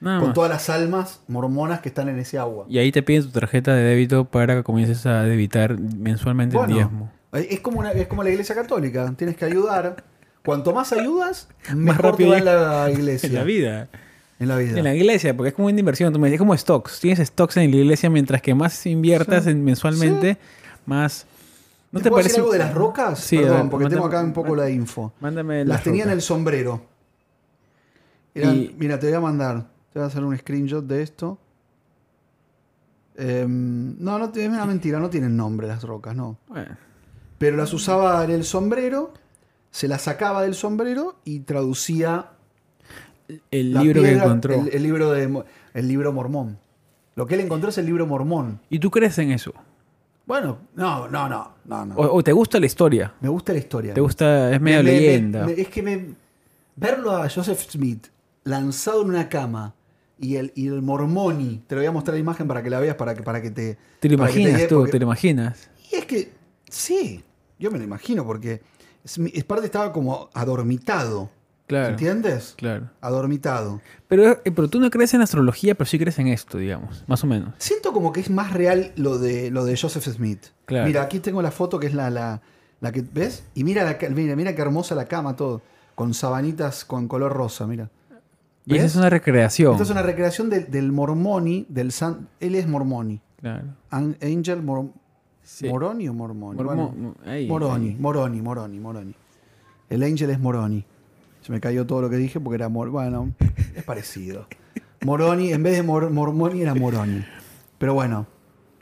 Nada con más. todas las almas mormonas que están en ese agua. Y ahí te piden tu tarjeta de débito para que comiences a debitar mensualmente Bueno, el diezmo. Es como, una, es como la iglesia católica. Tienes que ayudar. Cuanto más ayudas, [LAUGHS] Más mejor rápido te va [LAUGHS] en la iglesia. En la vida. En la vida. En la iglesia, porque es como una inversión. Tú me dices, como stocks. Tienes stocks en la iglesia, mientras que más inviertas Sí. en mensualmente, más. ¿No ¿Te, te, puedo parece? decir algo de las rocas? Sí, Perdón, porque tengo acá un poco la info. Mándame Las las tenía en el sombrero. Eran- Y- Mira, te voy a mandar. Te voy a hacer un screenshot de esto. Em, no, no, es una mentira, no tienen nombre las rocas, no. Bueno, Pero las usaba en el sombrero, se las sacaba del sombrero y traducía el la libro que encontró. El, el libro de, el libro mormón. Lo que él encontró es el libro mormón. ¿Y tú crees en eso? Bueno, no, no, no, no, no. ¿O, o te gusta la historia? Me gusta la historia. ¿Te gusta? Es medio Me- leyenda. me- es que me, verlo a Joseph Smith lanzado en una cama y el, y el mormoni, te lo voy a mostrar la imagen para que la veas, para que, para que te... ¿Te lo imaginas tú? porque- ¿Te lo imaginas? Y es que, sí, yo me lo imagino, porque Smith- es parte estaba como adormitado, Claro. ¿entiendes? Claro. Adormitado. Pero, eh, pero tú no crees en astrología, pero sí crees en esto, digamos, más o menos. Siento como que es más real lo de, lo de Joseph Smith. Claro. Mira, aquí tengo la foto que es la, la, la que, ¿ves? Y mira, la, mira, mira qué hermosa la cama, todo, con sabanitas con color rosa, mira. Y esa es una recreación. Esta es una recreación del- del Mormoni, del san, él es Mormoni. Claro. Angel Mor- Sí. Moroni o Mormoni. Mormo- Bueno, ahí, Moroni, ahí. Moroni, Moroni, Moroni. El Angel es Moroni. Se me cayó todo lo que dije porque era Mor bueno, es parecido. [LAUGHS] Moroni, en vez de Mor- Mormoni era Moroni. Pero bueno,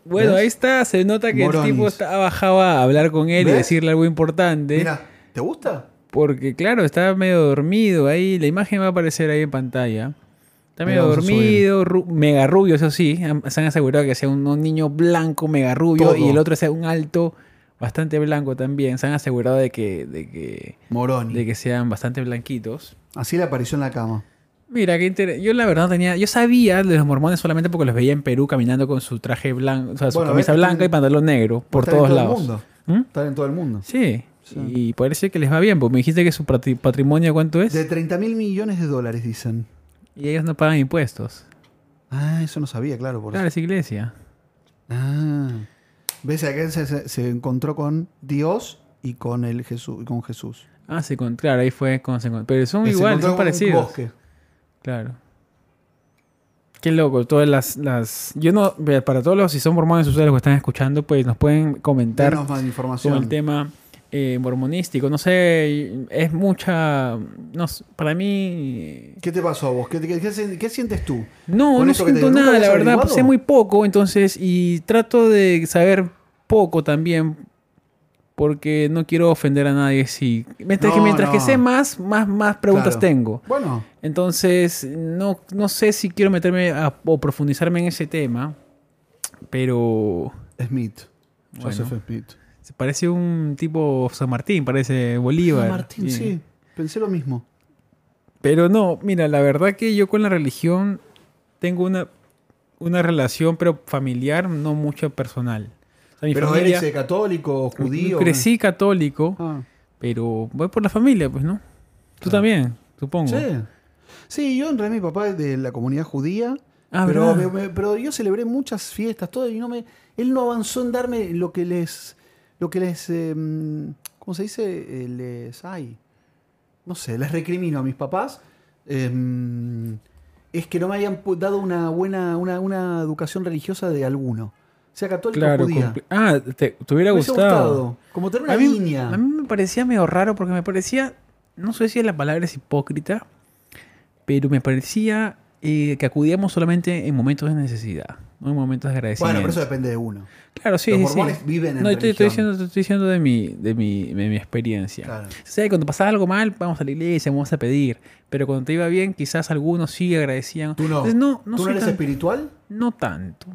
Bueno, ¿Ves? ahí está, se nota que Moronis. el tipo está bajado a hablar con él y decirle algo importante. mira, ¿Te gusta? Porque, claro, está medio dormido ahí. La imagen va a aparecer ahí en pantalla. Está medio dormido, ru- mega rubio, eso sí. Se han asegurado que sea un, un niño blanco, mega rubio, Todo. y el otro sea un alto, bastante blanco también. Se han asegurado de que, de que, Moroni. de que sean bastante blanquitos. Así le apareció en la cama. Mira, qué interesante. Yo la verdad tenía. Yo sabía de los mormones solamente porque los veía en Perú caminando con su traje blanco, o sea, su Bueno, camisa ves blanca y pantalón negro por Están en todos todo lados. El mundo. ¿Mm? Están en todo el mundo. Sí. Sí. Y parece que les va bien, porque me dijiste que su patri- patrimonio cuánto es. De 30 mil millones de dólares, dicen. Y ellos no pagan impuestos. Ah, eso no sabía, claro. Por Claro, eso. es iglesia. Ah. Aquel se, se- se encontró con Dios y con, el Jesús, con Jesús. Ah, sí, con, claro, ahí fue cuando se encontró. Pero son Se iguales, encontró son con parecidos. bosque. Claro. Qué loco, todas las, las... Yo no... Para todos los, si son mormones ustedes los que están escuchando, pues nos pueden comentar Danos más con información. el tema eh, mormonístico. No sé, es mucha... No, sé, para mí... ¿Qué te pasó a vos? ¿Qué, qué- qué se- qué sientes tú? No, no siento digo, ¿nunca nada, la verdad. Sé muy poco, entonces, y trato de saber poco también, porque no quiero ofender a nadie. Si, mientras que, No, mientras que sé más, más, más preguntas Claro. tengo. Bueno, Entonces, no, no sé si quiero meterme a- o profundizarme en ese tema, pero Smith. Bueno. Joseph Smith. Se parece un tipo San Martín, parece Bolívar. Martín, Y- sí. Pensé lo mismo. Pero no, mira, la verdad que yo con la religión tengo una, una relación, pero familiar, no mucho personal. O sea, mi Pero familia, eres eh, católico, judío. crecí católico, Ah. pero voy por la familia, pues, ¿no? Tú Claro. también, supongo. Sí. Sí, yo en realidad mi papá es de la comunidad judía. Ah, pero, ¿verdad? me- me- pero yo celebré muchas fiestas, todo, y no me. Él no avanzó en darme lo que les. Lo que les. eh, ¿Cómo se dice? Eh, les. Ay. No sé, les recrimino a mis papás. eh, es que no me hayan dado una buena. Una, una educación religiosa de alguno. Sea católico Claro, o judía. ah, te, te hubiera Me gustado. Como tener una A mí, línea. a mí me parecía medio raro porque me parecía, no sé si la palabra es hipócrita, pero me parecía eh, que acudíamos solamente en momentos de necesidad, no en momentos de agradecimiento. bueno, pero eso depende de uno. Claro, sí, Los sí, sí. mormones viven en No, estoy, estoy diciendo, estoy diciendo de mi, de mi, de mi experiencia. Claro. O sea, cuando pasaba algo mal, vamos a la iglesia, vamos a pedir. Pero cuando te iba bien, quizás algunos sí agradecían. Tú no. Entonces, no, no ¿Tú no eres tan- espiritual? no tanto.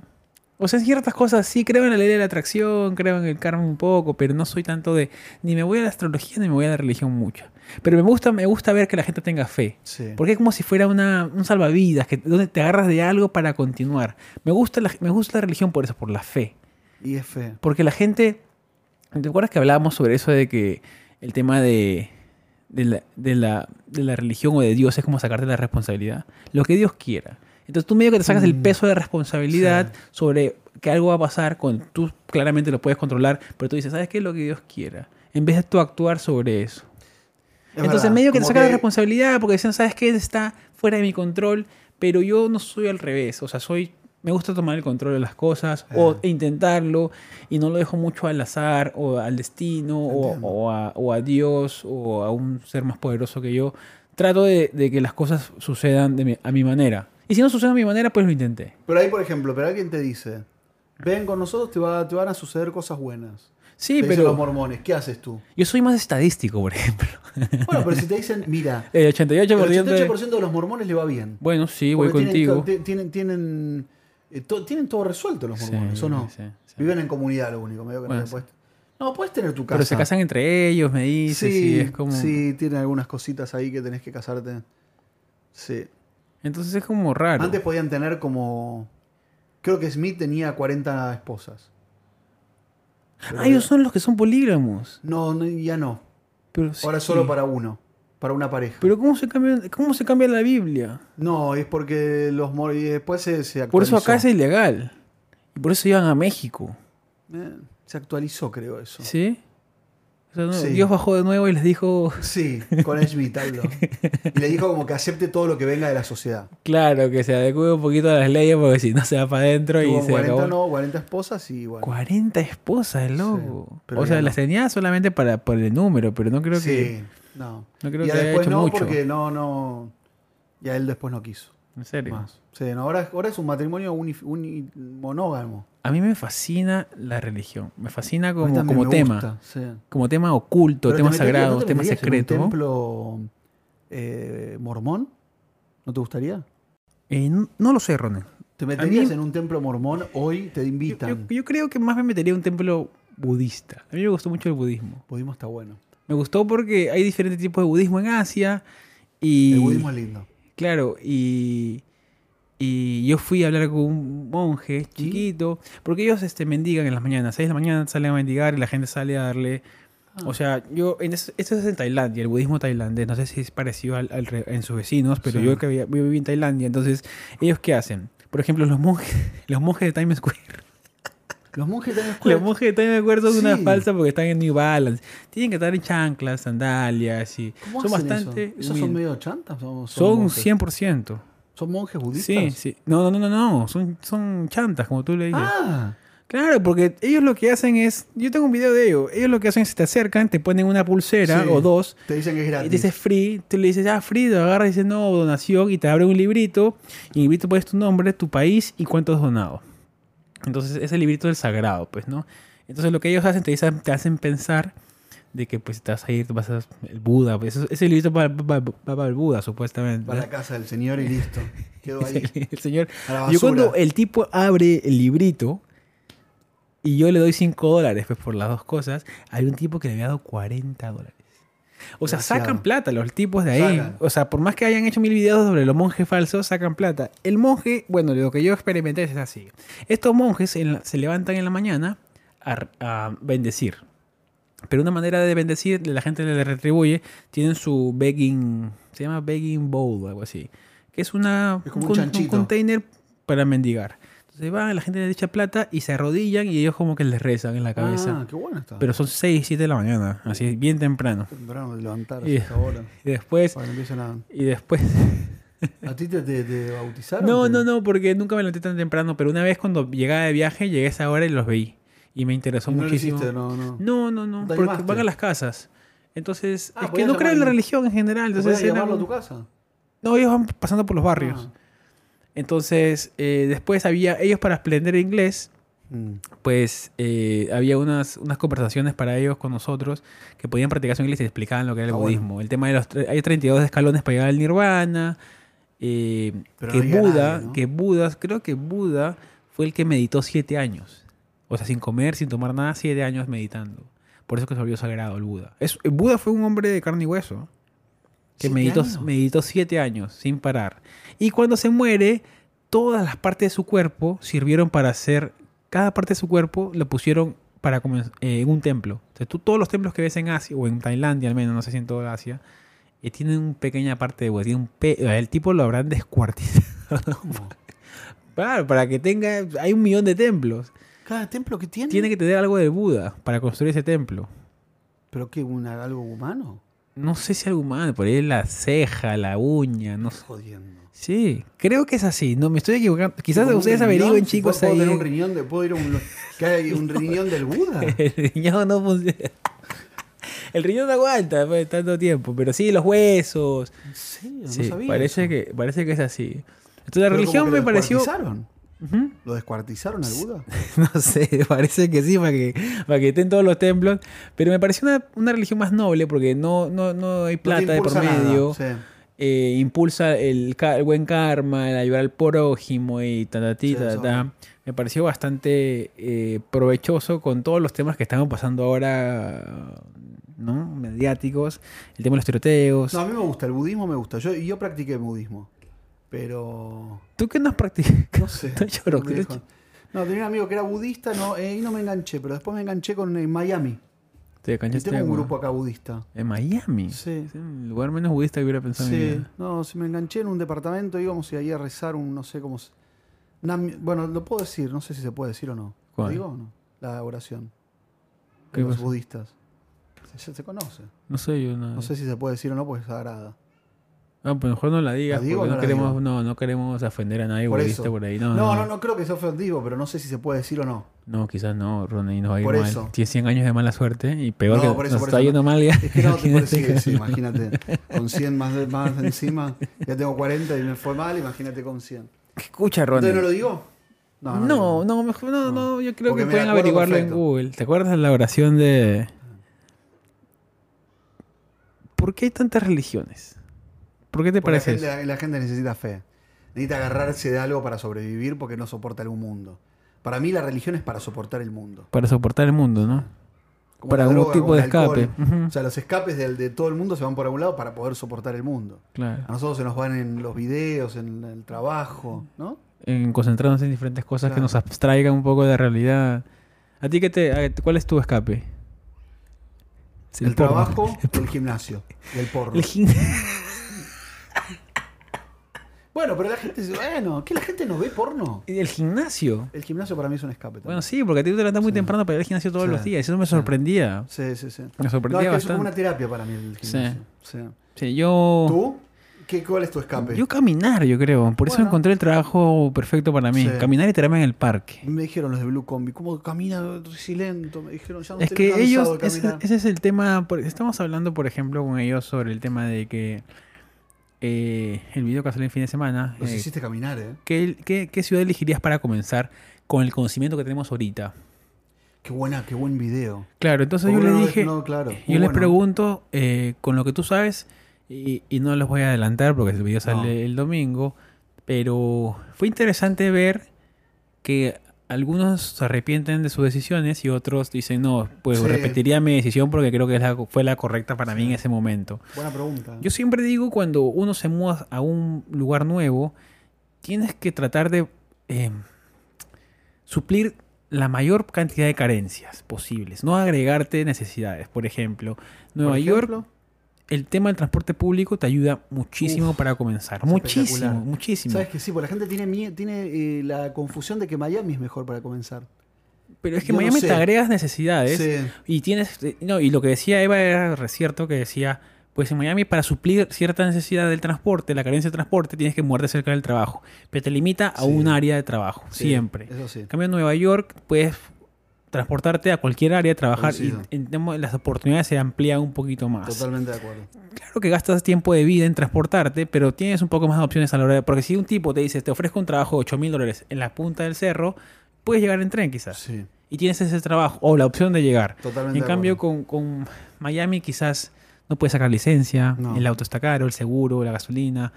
O sea, en ciertas cosas sí creo en la ley de la atracción, creo en el karma un poco, pero no soy tanto de ni me voy a la astrología ni me voy a la religión mucho. Pero me gusta, me gusta ver que la gente tenga fe. Sí. Porque es como si fuera una, un salvavidas, que, donde te agarras de algo para continuar. Me gusta, la, me gusta la religión por eso, por la fe. Y es fe. Porque la gente. ¿Te acuerdas que hablábamos sobre eso de que el tema de, de, la, de, la, de la religión o de Dios es como sacarte la responsabilidad? Lo que Dios quiera. Entonces tú medio que te sacas el Mm. peso de responsabilidad Sí. sobre que algo va a pasar cuando tú claramente lo puedes controlar, pero tú dices, ¿sabes qué es lo que Dios quiera? En vez de tú actuar sobre eso. Es Entonces verdad. medio que te sacas la responsabilidad porque dicen, ¿sabes qué? Está fuera de mi control, pero yo no soy al revés. O sea, soy... Me gusta tomar el control de las cosas o intentarlo y no lo dejo mucho al azar o al destino o, a, o a Dios o a un ser más poderoso que yo. Trato de, de que las cosas sucedan de mi- a mi manera. Y si no sucede a mi manera, pues lo intenté. Pero ahí, por ejemplo, pero alguien te dice, ven con nosotros, te, va, te van a suceder cosas buenas. Sí, te dicen los pero mormones, ¿qué haces tú? yo soy más estadístico, por ejemplo. [LAUGHS] Bueno, pero si te dicen, mira, El 88%, el de- 88% de los mormones le va bien. Bueno, sí, voy tienen contigo. Tienen, tienen, eh, to- tienen todo resuelto los Sí, mormones, ¿o no? sí, sí. Viven en comunidad, lo único. medio que no, Bueno, te puedes- no, puedes tener tu casa. Pero se casan entre ellos, me dice, sí, Sí, es como... sí, tienen algunas cositas ahí que tenés que casarte. Sí. Entonces es como raro. Antes podían tener como... Creo que Smith tenía 40 esposas. Pero Ah, ellos son los que son polígamos. No, no, ya no. Pero. Ahora solo para uno. Para una pareja. Pero ¿cómo se cambia, cómo se cambia la Biblia? No, es porque los y después se, se Por eso acá es actualizó. ilegal. Y por eso iban a México. Eh, se actualizó, creo eso. ¿Sí? O sea, no, Sí. Dios bajó de nuevo y les dijo, [LAUGHS] Sí, con Smith habló. Y le dijo como que acepte todo lo que venga de la sociedad. claro, que se adecue un poquito a las leyes porque si no se va para adentro y se 40, acabó. no, 40 esposas y bueno. 40 esposas, loco. pero o sea, no. las tenía solamente para por el número, pero no creo sí, que... no. No creo y que ya haya después hecho no, mucho. porque no, no. Ya él después no quiso. En serio. Más. Sí, no, ahora, ahora es un matrimonio monógamo. A mí me fascina la religión. Me fascina como, como me tema. gusta, sí. Como tema oculto, Pero tema te sagrado, ¿no te tema en un secreto. templo eh, mormón? ¿No te gustaría? Eh, no, no lo sé, Ronen. ¿Te meterías mí- en un templo mormón? Hoy te invitan. yo- yo creo que más me metería en un templo budista. A mí me gustó mucho el budismo. budismo está bueno. Me gustó porque hay diferentes tipos de budismo en Asia. Y, El budismo es lindo. Claro, y, y yo fui a hablar con un monje chiquito, porque ellos este, mendigan en las mañanas, 6 de la mañana salen a mendigar y la gente sale a darle... Ah. O sea, yo, en es- esto es en Tailandia, el budismo tailandés, no sé si es parecido al, al en sus vecinos, pero Sí. yo que viví en Tailandia, entonces, ¿ellos qué hacen? Por ejemplo, los monjes, [LAUGHS] los monjes de Times Square. Los monjes también escuelan. Los monjes de Times Square son una falsa porque están en New Balance. Tienen que estar en chanclas, sandalias y ¿Cómo son hacen bastante... eso? ¿Esos son medio chantas? o son monjes? 100%. ¿Son monjes budistas? Sí, sí. No, no, no, no, no. Son, son chantas, como tú le dices. Ah, Claro, porque ellos lo que hacen es. Yo tengo un video de ellos. Ellos lo que hacen es te acercan, te ponen una pulsera Sí. o dos. te dicen que es Y gratis. dices free, tú le dices, ah, free, te agarras y dices, no, donación, y te abre un librito, y en el librito pones tu nombre, tu país y cuánto has donado. Entonces, ese librito es el sagrado, pues, ¿no? Entonces, lo que ellos hacen, te, dicen, te hacen pensar de que, pues, te vas a ir, vas a el Buda, pues, ese, ese librito va, va- va para el Buda, supuestamente. Para la casa del señor y listo. Quedó [LAUGHS] ahí. el señor. A la Yo cuando el tipo abre el librito y yo le doy 5 dólares pues, por las dos cosas, hay un tipo que le había dado 40 dólares. O sea, Demasiado. sacan plata los tipos de ahí. Sacan. O sea, por más que hayan hecho mil videos sobre los monjes falsos, sacan plata. El monje, bueno, lo que yo experimenté es así. Estos monjes la- se levantan en la mañana a, a bendecir. Pero una manera de bendecir, la gente le retribuye, tienen su begging, se llama begging bowl algo así. Que es una, Es como un container para mendigar. Entonces van, la gente le echa plata y se arrodillan y ellos como que les rezan en la cabeza. Ah, qué bueno está. Pero son 6, 7 de la mañana, así bien temprano. Temprano de levantarse Y- a esta hora. [LAUGHS] Y después, Para que empiecen a... y después... [LAUGHS] ¿A ti te, te- te bautizaron? No, ¿Te- no, no, porque nunca me levanté tan temprano, pero una vez cuando llegaba de viaje, llegué a esa hora y los veí. Y me interesó no lo muchísimo. hiciste, no, no. No, no, no, ¿No porque van a las casas. Entonces, Ah, es que no creo en la religión en general. ¿Puedes Entonces, era a tu casa? No, ellos van pasando por los barrios. Ah. Entonces, eh, después había, ellos para aprender inglés, Mm. pues eh, había unas, unas conversaciones para ellos con nosotros que podían practicar su inglés y explicaban lo que era el Ah, bueno. budismo. El tema de los... Hay 32 escalones para llegar al nirvana. eh, que no Buda, nadie, ¿no? que Buda, creo que Buda fue el que meditó siete años. O sea, sin comer, sin tomar nada, siete años meditando. Por eso que se volvió sagrado el Buda. Es, el Buda fue un hombre de carne y hueso. Que ¿Siete meditó, meditó siete años sin parar. Y cuando se muere, todas las partes de su cuerpo sirvieron para hacer. Cada parte de su cuerpo lo pusieron para comen- eh, en un templo. O sea, tú, todos los templos que ves en Asia, o en Tailandia al menos, no sé si en toda Asia, eh, tienen una pequeña parte de Buda. Tiene un pe- el tipo lo habrán [LAUGHS] descuartizado. Claro, para que tenga. Hay un millón de templos. ¿Cada templo que tiene? Tiene que tener algo de Buda para construir ese templo. ¿Pero qué? Una, ¿Algo humano? No sé si algo más, por ahí la ceja, la uña, no sé. Jodiendo. Sí, creo que es así. No, me estoy equivocando. Quizás ustedes averigüen, si chicos, ¿Puedo ahí. tener un riñón de, ¿Puedo ir a un... ¿Que hay un riñón del Buda? [LAUGHS] El riñón no funciona. El riñón no aguanta pues, tanto tiempo, pero sí, los huesos. ¿En serio? Sí, no sabía parece, eso. que, parece que es así. Entonces la Pero religión me lo pareció... descuartizaron. Ujú. ¿Lo descuartizaron al Buda? [LAUGHS] No sé, parece que sí, para que, para que estén todos los templos. Pero me pareció una, una religión más noble porque no, no, no hay No plata de por nada, medio. sí. Eh, impulsa el, el buen karma, el ayudar al prójimo y ta ta ta. Me pareció bastante eh, provechoso con todos los temas que estamos pasando ahora, ¿no? Mediáticos. El tema de los tiroteos. No, a mí me gusta, el budismo me gusta. Yo, yo practiqué budismo. Pero. ¿Tú qué no has practicado? [LAUGHS] No sé. No lloro, tenía un amigo que era budista no, eh, y no me enganché, pero después me enganché con en Miami. Te Y canchaste tengo un grupo acá budista. En Miami. Sí. Es el lugar menos budista que hubiera pensado en mi Sí, vida. no, si me enganché en un departamento, íbamos ahí a rezar un, no sé cómo se... bueno, lo puedo decir, no sé si se puede decir o no. ¿Lo ¿Cuál? digo o no? La oración. ¿Qué De los budistas. Se, se conoce. No sé yo nada. No sé si se puede decir o no, porque es sagrada. Ah, pues mejor no la digas, ¿La digo porque o no, no la queremos, digo? no, no queremos ofender a nadie Por eso. por ahí. No, No, no, no, creo que sea ofensivo, pero no sé si se puede decir o no. No, quizás no, Ronnie, nos va a ir Por mal. eso. Tiene 100 años de mala suerte y peor No, que por eso, nos por está eso, yendo no. mal ya. Es que no [LAUGHS] te Imagínate. Con 100 más, de- más encima, ya tengo 40 y me fue mal, imagínate con 100. Escucha, Ronnie. ¿Entonces no lo digo? No, no, mejor no, no, No. yo creo Porque que pueden averiguarlo en. Google. ¿Te acuerdas de la oración de ¿Por qué hay tantas religiones? ¿Por qué te Porque la parece gente, la gente necesita fe. Necesita agarrarse de algo para sobrevivir porque no soporta el mundo. Para mí la religión es para soportar el mundo. Para soportar el mundo, ¿no? Como Para algún droga, tipo de el escape. O sea, los escapes del- de, todo el mundo se van por algún lado para poder soportar el mundo. Claro. A nosotros se nos van en los videos, en el trabajo, ¿no? En concentrarnos en diferentes cosas que nos abstraigan un poco de la realidad. ¿A ti qué te, cuál es tu escape? El porno. trabajo, [LAUGHS] el gimnasio, y el porno. El gim- Bueno, pero la gente dice, bueno, ¿qué la gente no ve porno? el gimnasio. El gimnasio para mí es un escape. también. Bueno, sí, porque a ti te levantas muy Sí. temprano para ir al gimnasio todos Sí. los días. Eso me sorprendía. Sí, sí, sí. Me No, sorprendía es que es como bastante. una terapia para mí el gimnasio. Sí. Sí, yo... ¿Tú? ¿Qué, ¿Cuál es tu escape? Yo caminar, yo creo. Por eso encontré el trabajo perfecto para mí. Caminar y tirarme en el parque. Me dijeron los de Blue Combi, ¿cómo camina así lento? Me dijeron, ya no Es que ellos, de ese, ese es el tema, estamos hablando por ejemplo con ellos sobre el tema de que eh, el video que salió el fin de semana, Los eh, hiciste caminar, ¿eh? ¿qué, qué, qué ciudad elegirías para comenzar con el conocimiento que tenemos ahorita? Qué buena, qué buen video. Claro, entonces yo no- dije, no, claro, yo les pregunto eh, con lo que tú sabes y, y no les voy a adelantar porque el video sale No. el domingo, pero fue interesante ver que algunos se arrepienten de sus decisiones y otros dicen, no, pues Sí. repetiría mi decisión porque creo que es la- fue la correcta para mí en ese momento. Buena pregunta. Yo siempre digo cuando uno se muda a un lugar nuevo, tienes que tratar de eh, suplir la mayor cantidad de carencias posibles, no agregarte necesidades. Por ejemplo, Nueva Por York, el tema del transporte público te ayuda muchísimo Uf, para comenzar. Muchísimo, muchísimo. ¿Sabes que sí? Porque la gente tiene, tiene eh, la confusión de que Miami es mejor para comenzar. Pero es que yo no Miami sé. te agregas necesidades Sí. y tienes eh, no y lo que decía Eva era re cierto que decía pues en Miami para suplir cierta necesidad del transporte la carencia de transporte tienes que moverte cerca del trabajo pero te limita a Sí. un área de trabajo Sí, siempre Eso sí. en cambio en Nueva York puedes transportarte a cualquier área trabajar y en las oportunidades se amplían un poquito más Totalmente de acuerdo. claro que gastas tiempo de vida en transportarte pero tienes un poco más de opciones a la hora de porque si un tipo te dice te ofrezco un trabajo de 8 mil dólares en la punta del cerro puedes llegar en tren quizás Sí, y tienes ese trabajo o la opción de llegar. totalmente En de cambio, con, con Miami quizás no puedes sacar licencia, No. el auto está caro, el seguro, la gasolina.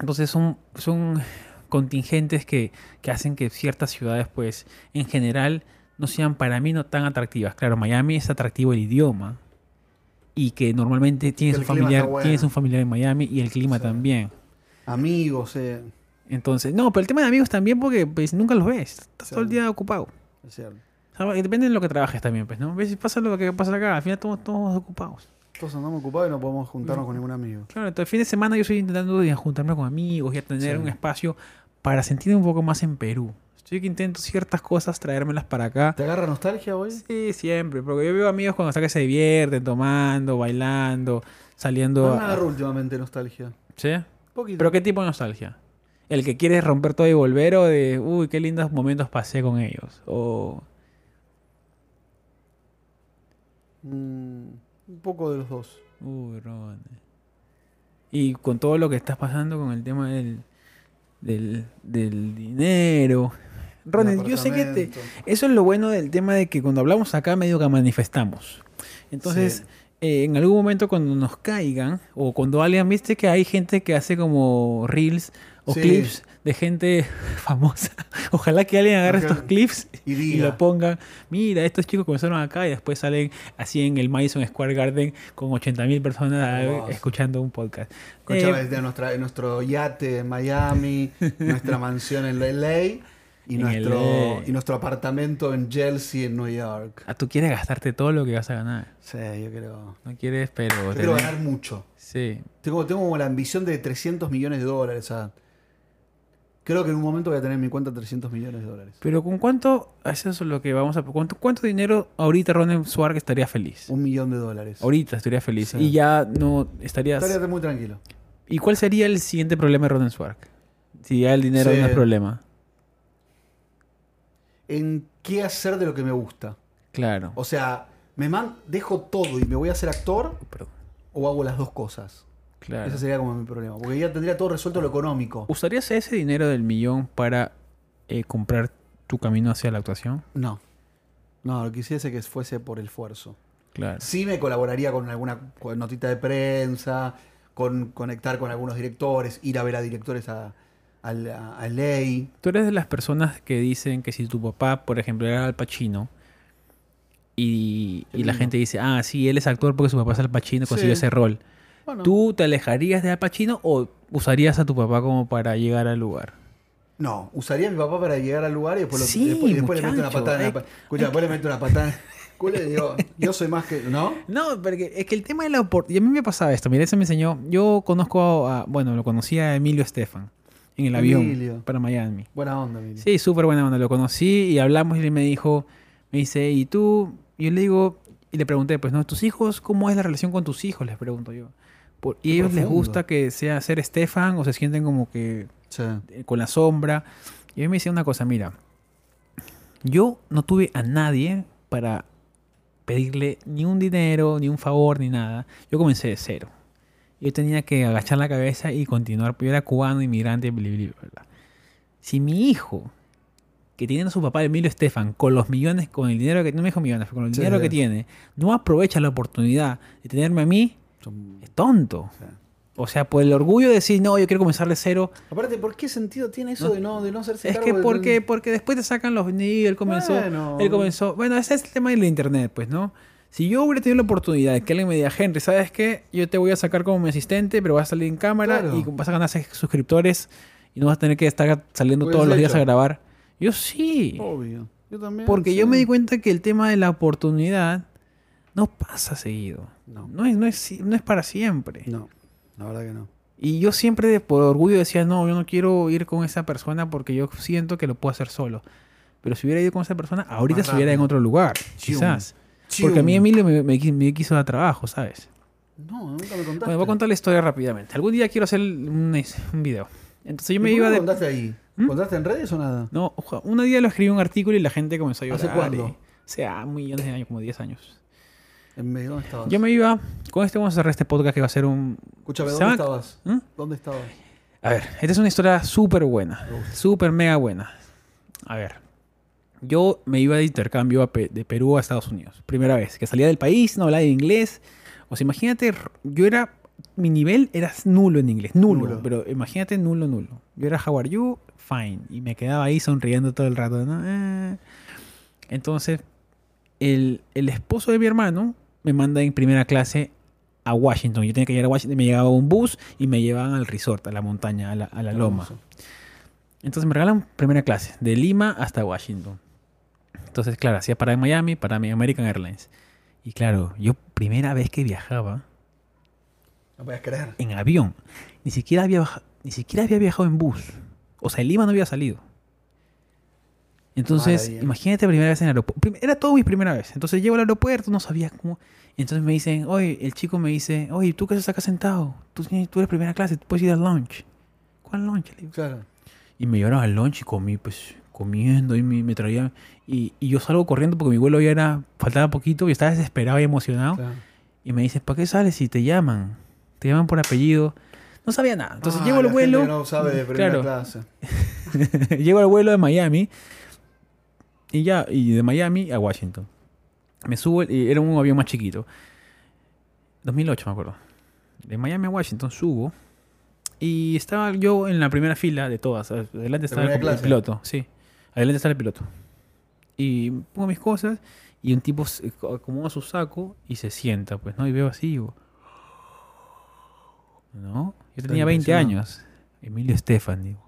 Entonces son, son contingentes que, que hacen que ciertas ciudades, pues, en general, no sean para mí no tan atractivas. Claro, Miami es atractivo el idioma y que normalmente tienes el un familiar, bueno. tienes un familiar en Miami y el clima Sí. también. Amigos, eh, Entonces, no, pero el tema de amigos también porque pues, nunca los ves, estás Sí. todo el día ocupado. O sea, depende de lo que trabajes también, pues, ¿no? ¿Ves? Pasa lo que pasa acá, al final estamos todos ocupados. Todos andamos ocupados y no podemos juntarnos con ningún amigo. Claro, entonces el fin de semana yo estoy intentando juntarme con amigos y a tener un espacio para sentirme un poco más en Perú. Estoy que intento ciertas cosas traérmelas para acá. ¿Te agarra nostalgia hoy? Sí, siempre, porque yo veo amigos cuando hasta que se divierten, tomando, bailando, saliendo. No me últimamente nostalgia. ¿Sí? Poquito. ¿Pero qué tipo de nostalgia? ¿El que quieres romper todo y volver o de, uy, qué lindos momentos pasé con ellos? O... Mm, un poco de los dos. Uy, Ron. Y con todo lo que estás pasando con el tema del, del, del dinero. Ron, El yo sé que te, eso es lo bueno del tema de que cuando hablamos acá medio que manifestamos. Entonces, Sí. eh, en algún momento cuando nos caigan, o cuando alguien, viste que hay gente que hace como reels o Sí. clips de gente [LAUGHS] famosa. Ojalá que alguien agarre estos clips Y lo ponga. Mira, estos chicos comenzaron acá y después salen así en el Madison Square Garden con 80.000 personas Hermoso. escuchando un podcast. Escuchaba Eh, desde nuestra, nuestro yate en Miami, nuestra mansión en LA y nuestro, y nuestro apartamento en Chelsea, en New York. ah, tú quieres gastarte todo lo que vas a ganar. Sí, yo quiero, No quieres, pero... yo quiero ganar mucho. Sí. Tengo, tengo como la ambición de 300 millones de dólares. o sea, creo que en un momento voy a tener en mi cuenta 300 millones de dólares. Pero ¿con cuánto? Eso es lo que vamos a... ¿Cuánto, cuánto dinero ahorita Ronen Suárez estaría feliz? Un millón de dólares. Ahorita estaría feliz. Sí. Y ya no estarías... Estaría muy tranquilo. ¿Y cuál sería el siguiente problema de Ronen Swark? Si ya el dinero Sí. no es problema. En qué hacer de lo que me gusta. Claro. O sea, me man, dejo todo y me voy a ser actor Perdón. o hago las dos cosas. Claro. Ese sería como mi problema. Porque ya tendría todo resuelto lo económico. ¿Usarías ese dinero del millón para eh, comprar tu camino hacia la actuación? No. No, lo quisiese que fuese por el esfuerzo. Claro. Sí me colaboraría con alguna notita de prensa, con conectar con algunos directores, ir a ver a directores a, a, la- a ley. Tú eres de las personas que dicen que si tu papá, por ejemplo, era Al Pacino y, la gente dice, ah, sí, él es actor porque su papá es Al Pacino, consiguió Sí. ese rol. Bueno, ¿Tú te alejarías de Al Pacino o usarías a tu papá como para llegar al lugar? No, usaría a mi papá para llegar al lugar y después, lo- Sí, después, después le meto una patada. en la Escucha, después le meto una patada. [LAUGHS] digo, yo soy más que. ¿No? No, porque es que el tema de la oportunidad. Y a mí me pasaba esto. Mira, eso me enseñó. Yo conozco a. Bueno, lo conocí a Emilio Estefan en el avión Emilio. para Miami. Buena onda, Emilio. Sí, súper buena onda. Lo conocí y hablamos y él me dijo. Me dice, ¿y tú? Y yo le digo. Y le pregunté, pues, ¿no? ¿Tus hijos? ¿Cómo es la relación con tus hijos? Les pregunto yo. Por- y a ellos les gusta que sea ser Estefan o se sienten como que Sí. eh, con la sombra. Y a mí me decía una cosa, mira, yo no tuve a nadie para pedirle ni un dinero, ni un favor, ni nada. Yo comencé de cero. Yo tenía que agachar la cabeza y continuar. Yo era cubano, inmigrante, bla, bla. Si mi hijo, que tiene a su papá Emilio Estefan, con los millones, con el dinero que no me dijo millones, con el Sí, dinero sí. que tiene, no aprovecha la oportunidad de tenerme a mí, es tonto. sí. O sea, por el orgullo de decir, no, yo quiero comenzar de cero, Aparte, ¿por qué sentido tiene eso No. de no, de no hacerse Es cargo que del- porque, porque después te sacan los ni él comenzó. Bueno. Él comenzó. Bueno, ese es el tema del internet, pues, ¿no? Si yo hubiera tenido la oportunidad de que alguien me diga, Henry, ¿sabes qué? Yo te voy a sacar como mi asistente, pero vas a salir en cámara Claro. y vas a ganar suscriptores y no vas a tener que estar saliendo Pues todos los días hecho. a grabar. Yo sí. Obvio. Yo también. Porque yo me di cuenta que el tema de la oportunidad no pasa seguido. No. No es, no es, no es para siempre. No, la verdad que no. Y yo siempre por orgullo decía, no, yo no quiero ir con esa persona porque yo siento que lo puedo hacer solo. Pero si hubiera ido con esa persona, ahorita estuviera en otro lugar, quizás. Porque a mí. Emilio me, me qui- me quiso dar trabajo, ¿sabes? No, nunca me contaste. Bueno, voy a contar la historia rápidamente. Algún día quiero hacer un, un video. Entonces yo ¿Y me iba de... contaste ahí? ¿Mm? ¿Contaste en redes o nada? No, un día lo escribí un artículo y la gente comenzó a llorar. ¿Hace cuándo? O sea, millones de años, como 10 años. En medio, ¿dónde estabas? Yo me iba... Con este vamos a cerrar este podcast que va a ser un... Escúchame, ¿Se ¿dónde estabas? ¿Mm? ¿Dónde estabas? A ver, esta es una historia súper buena. Súper mega buena. A ver. Yo me iba de intercambio Pe- de Perú a Estados Unidos. Primera vez. Que salía del país, no hablaba inglés. O sea, imagínate, yo era... Mi nivel era nulo en inglés. Nulo. Nulo. Pero imagínate nulo, nulo. Yo era how are you? Fine. Y me quedaba ahí sonriendo todo el rato. ¿no? Eh. Entonces, el, el esposo de mi hermano me manda en primera clase a Washington. Yo tenía que llegar a Washington. Me llegaba un bus y me llevaban al resort, a la montaña, a la, a la loma. Entonces me regalan primera clase, de Lima hasta Washington. Entonces, claro, hacía parada en Miami, para mi American Airlines. Y claro, yo primera vez que viajaba No podías creer. en avión, ni siquiera había, ni siquiera había viajado en bus. O sea, en Lima no había salido. Entonces, Maravilla. imagínate primera vez en el aeropuerto. Era todo mi primera vez. Entonces llego al aeropuerto, no sabía cómo. Entonces me dicen, oye, el chico me dice, oye, ¿tú qué haces acá sentado? Tú, tú eres primera clase, tú puedes ir al lunch. ¿Cuál lunch? Le digo, Claro. y me llevaron al lunch y comí, pues, comiendo y me, me traían. Y, y yo salgo corriendo porque mi vuelo ya era, faltaba poquito y estaba desesperado y emocionado. claro. Y me dice, ¿para qué sales si te llaman? Te llaman por apellido. No sabía nada. Entonces Ah, llego al vuelo. no sabe de primera Claro. clase. [LAUGHS] llego al vuelo de Miami. Y ya, y de Miami a Washington. Me subo, y era un avión más chiquito. 2008 me acuerdo. De Miami a Washington subo. Y estaba yo en la primera fila de todas. Adelante estaba el, el piloto, sí. Adelante estaba el piloto. Y pongo mis cosas y un tipo acomoda su saco y se sienta, pues, ¿no? Y veo así y digo... ¿No? Yo tenía 20 impresionado. años. Emilio Estefan, digo.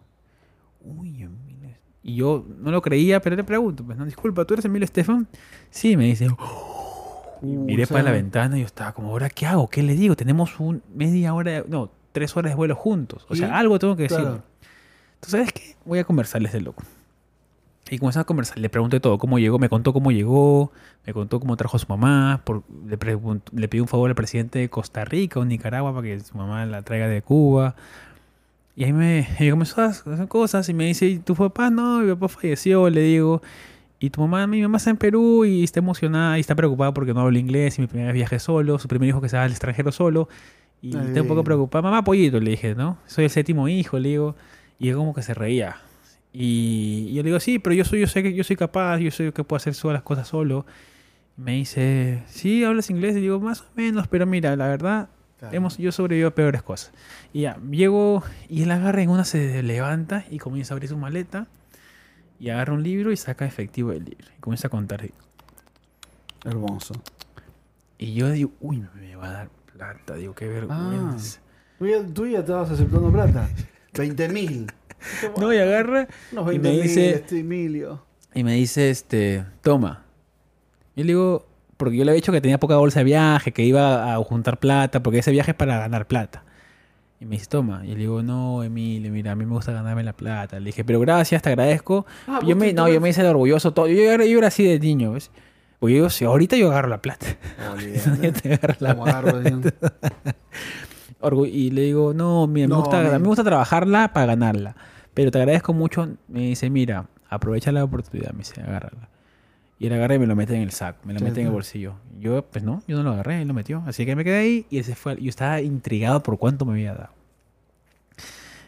Uy, Emilio. Y yo no lo creía, pero le pregunto, pues, no, disculpa, ¿tú eres Emilio Estefan? Sí, me dice. [GASPS] Y miré o sea- para la ventana y yo estaba como, ¿ahora qué hago? ¿Qué le digo? Tenemos un media hora, de- no, tres horas de vuelo juntos. O sea, algo tengo que decir. Claro. ¿Tú sabes qué? Voy a conversarles de loco. Y comenzamos a conversar. Le pregunté todo, cómo llegó, me contó cómo llegó, me contó cómo trajo a su mamá. Por, le, pregunt- le pidió un favor al presidente de Costa Rica o Nicaragua para que su mamá la traiga de Cuba. Y ahí me, y comenzó a hacer cosas y me dice, ¿y tu papá? No, mi papá falleció, le digo. Y tu mamá, mi mamá está en Perú y está emocionada y está preocupada porque no hablo inglés y mi primer viaje solo, su primer hijo que se va al extranjero solo. Y Ay, está un poco preocupada. Mamá, pollito, le dije, ¿no? Soy el séptimo hijo, le digo. Y él como que se reía. Y yo le digo, sí, pero yo soy, yo sé que yo soy capaz, yo soy que puedo hacer todas las cosas solo. Me dice, sí, hablas inglés. Y digo, más o menos, pero mira, la verdad, Claro. hemos, yo sobrevivo a peores cosas. Y ya, llego y él agarra en una se levanta y comienza a abrir su maleta. Y agarra un libro y saca efectivo del libro. Y comienza a contar. Hermoso. Y yo digo, uy, me va a dar plata. Digo, qué vergüenza. Tú ya, tú ya estabas aceptando plata. [LAUGHS] 20 mil. No, y agarra Unos y 20 me dice, este Emilio. Y me dice, este, toma. Yo le digo, porque yo le había dicho que tenía poca bolsa de viaje, que iba a juntar plata, porque ese viaje es para ganar plata. Y me dice, toma. Y le digo, no, Emilio, mira, a mí me gusta ganarme la plata. Le dije, pero gracias, te agradezco. Ah, yo me, te- no, yo me hice el orgulloso todo. Yo, era- yo era así de niño, ¿ves? Porque yo, si ahorita yo agarro la plata. [LAUGHS] Yo te agarro la agarro, [LAUGHS] y le digo, no, mira, me, No, gusta, a mí men. me gusta trabajarla para ganarla. Pero te agradezco mucho. Me dice, mira, aprovecha la oportunidad. Me dice, agárrala. Y él agarra y me lo mete en el saco, me lo mete en el bolsillo. Yo, pues no, yo no lo agarré, él lo metió. Así que me quedé ahí y él se fue. Yo estaba intrigado por cuánto me había dado.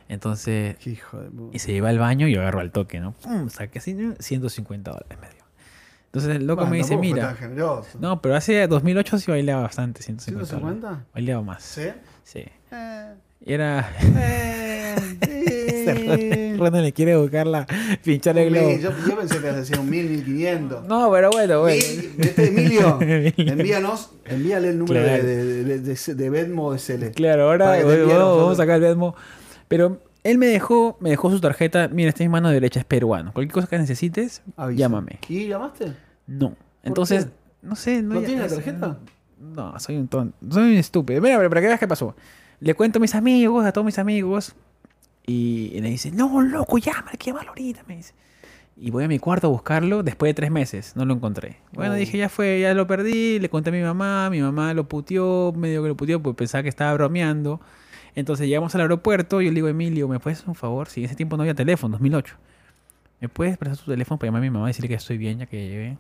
Entonces, Hijo de y se lleva al baño y yo agarro al toque, ¿no? Pum, saqué así, ¿no? 150 dólares me dio. Entonces el loco Bueno, me dice, mira. No, pero hace 2008 sí bailaba bastante, 150 dólares. ¿150? Bailaba más. ¿Sí? Sí. Y era... eh. René le quiere buscarla, pinchar el globo. Yo, yo pensé que decía un mil, mil quinientos. No, pero bueno, bueno. Vete, Emilio, [LAUGHS] envíanos, envíale el número Claro. de, de, de, de, de Venmo de Cele. Claro, ahora vamos, a sacar el Venmo. Pero él me dejó, me dejó su tarjeta. Mira, esta es mi mano derecha, es peruano. Cualquier cosa que necesites, Avisa. llámame. ¿Y llamaste? No. Entonces, no sé. No, ¿No tiene la tarjeta? No, soy un tonto. Soy un estúpido. Mira, pero para que veas qué pasó. Le cuento a mis amigos, a todos mis amigos. Y, y le dice, no, loco, llámale, que llámalo ahorita, me dice. Y voy a mi cuarto a buscarlo después de tres meses. No lo encontré. Bueno, Oh. dije, ya fue, ya lo perdí. Le conté a mi mamá. Mi mamá lo puteó, medio que lo puteó, pues pensaba que estaba bromeando. Entonces llegamos al aeropuerto. Yo le digo, Emilio, ¿me puedes hacer un favor? Si en ese tiempo no había teléfono, 2008. ¿Me puedes prestar tu teléfono para llamar a mi mamá y decirle que estoy bien ya que llegué?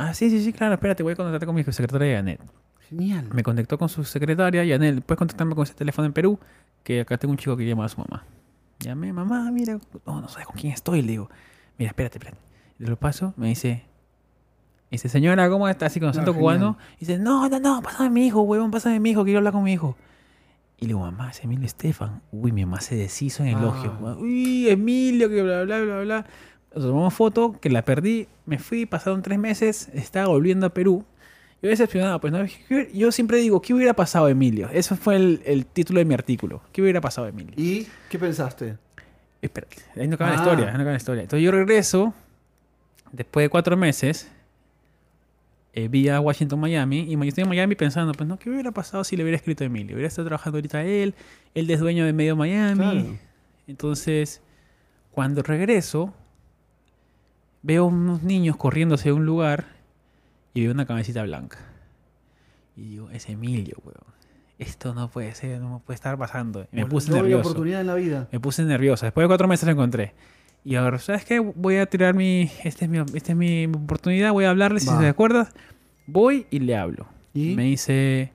Ah, sí, sí, sí, claro, espérate, voy a contactar con mi secretaria Janet. Genial. Me contactó con su secretaria, Yanel, ¿puedes contactarme con ese teléfono en Perú? Que acá tengo un chico que llama a su mamá. Llamé, mamá, mira, no, no sabes con quién estoy, le digo. Mira, espérate, espérate. Le lo paso, me dice, dice, señora, ¿cómo está? Así con acento genial. cubano. Dice, no, no, no, pásame a mi hijo, huevón, pásame a mi hijo, quiero hablar con mi hijo. Y le digo, mamá, es Emilio Estefan. Uy, mi mamá se deshizo en elogio. Ah. Uy, Emilio, que bla, bla, bla, bla. Tomamos foto, que la perdí. Me fui, pasaron tres meses, estaba volviendo a Perú. Yo decepcionado, pues no. Yo siempre digo, ¿qué hubiera pasado, Emilio? Eso fue el, el título de mi artículo. ¿Qué hubiera pasado, Emilio? ¿Y qué pensaste? Espérate, ahí no acaba la Ah. historia, ahí no acaba la historia. Entonces yo regreso, después de cuatro meses, eh, vía Washington, Miami, y me estoy en Miami pensando, pues no, ¿qué hubiera pasado si le hubiera escrito a Emilio? Hubiera estado trabajando ahorita él, él es dueño de medio Miami. Claro. Entonces, cuando regreso, veo unos niños corriendo hacia un lugar y veo una cabecita blanca. Y digo, es Emilio, weón. Esto no puede ser, no puede estar pasando. Y me puse Doble nervioso. oportunidad en la vida. Me puse nerviosa. Después de cuatro meses lo encontré. Y ahora, ¿sabes qué? Voy a tirar mi. Esta es mi, esta es mi oportunidad. Voy a hablarle, si se acuerdas. Voy y le hablo. ¿Y? Me dice.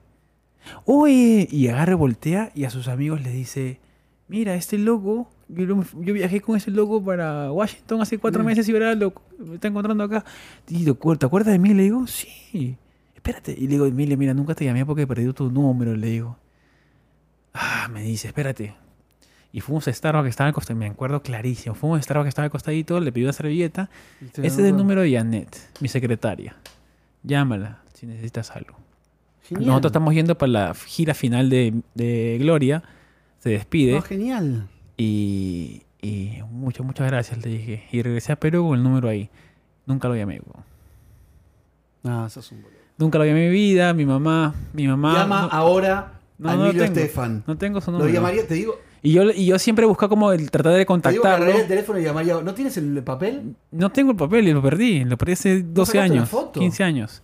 Oye, y agarra, voltea y a sus amigos les dice: Mira, este loco. Yo, lo- yo viajé con ese loco para Washington hace cuatro meses y ahora lo me está encontrando acá. Y, ¿te acuer- ¿Te acuerdas de mí? Le digo: Sí. Espérate. Y le digo: Emilio, mira, nunca te llamé porque perdí tu número. Le digo: Ah, me dice: Espérate. Y fuimos a Starbucks que estaba al costadito, me acuerdo clarísimo. Fuimos a Starbucks que estaba al costadito, le pidió una servilleta. Este te es el número de Janet, mi secretaria. Llámala si necesitas algo. Genial. Nosotros estamos yendo para la gira final de, de Gloria. Se despide. No, genial. Y, y muchas, muchas gracias, le dije. Y regresé a Perú con el número ahí. Nunca lo llamé. weón. No, sos un boludo. Nunca lo llamé en mi vida. Mi mamá, mi mamá. Llama no, ahora no, a no lo Emilio tengo. Estefan. no tengo su Lo número. llamaría, te digo, Y yo, y yo siempre buscaba como el tratar de Te digo que contactarlo. el teléfono y llamaría. ¿No tienes el papel? No tengo el papel y lo perdí. Lo perdí hace 12 sacaste una años, foto? 15 años.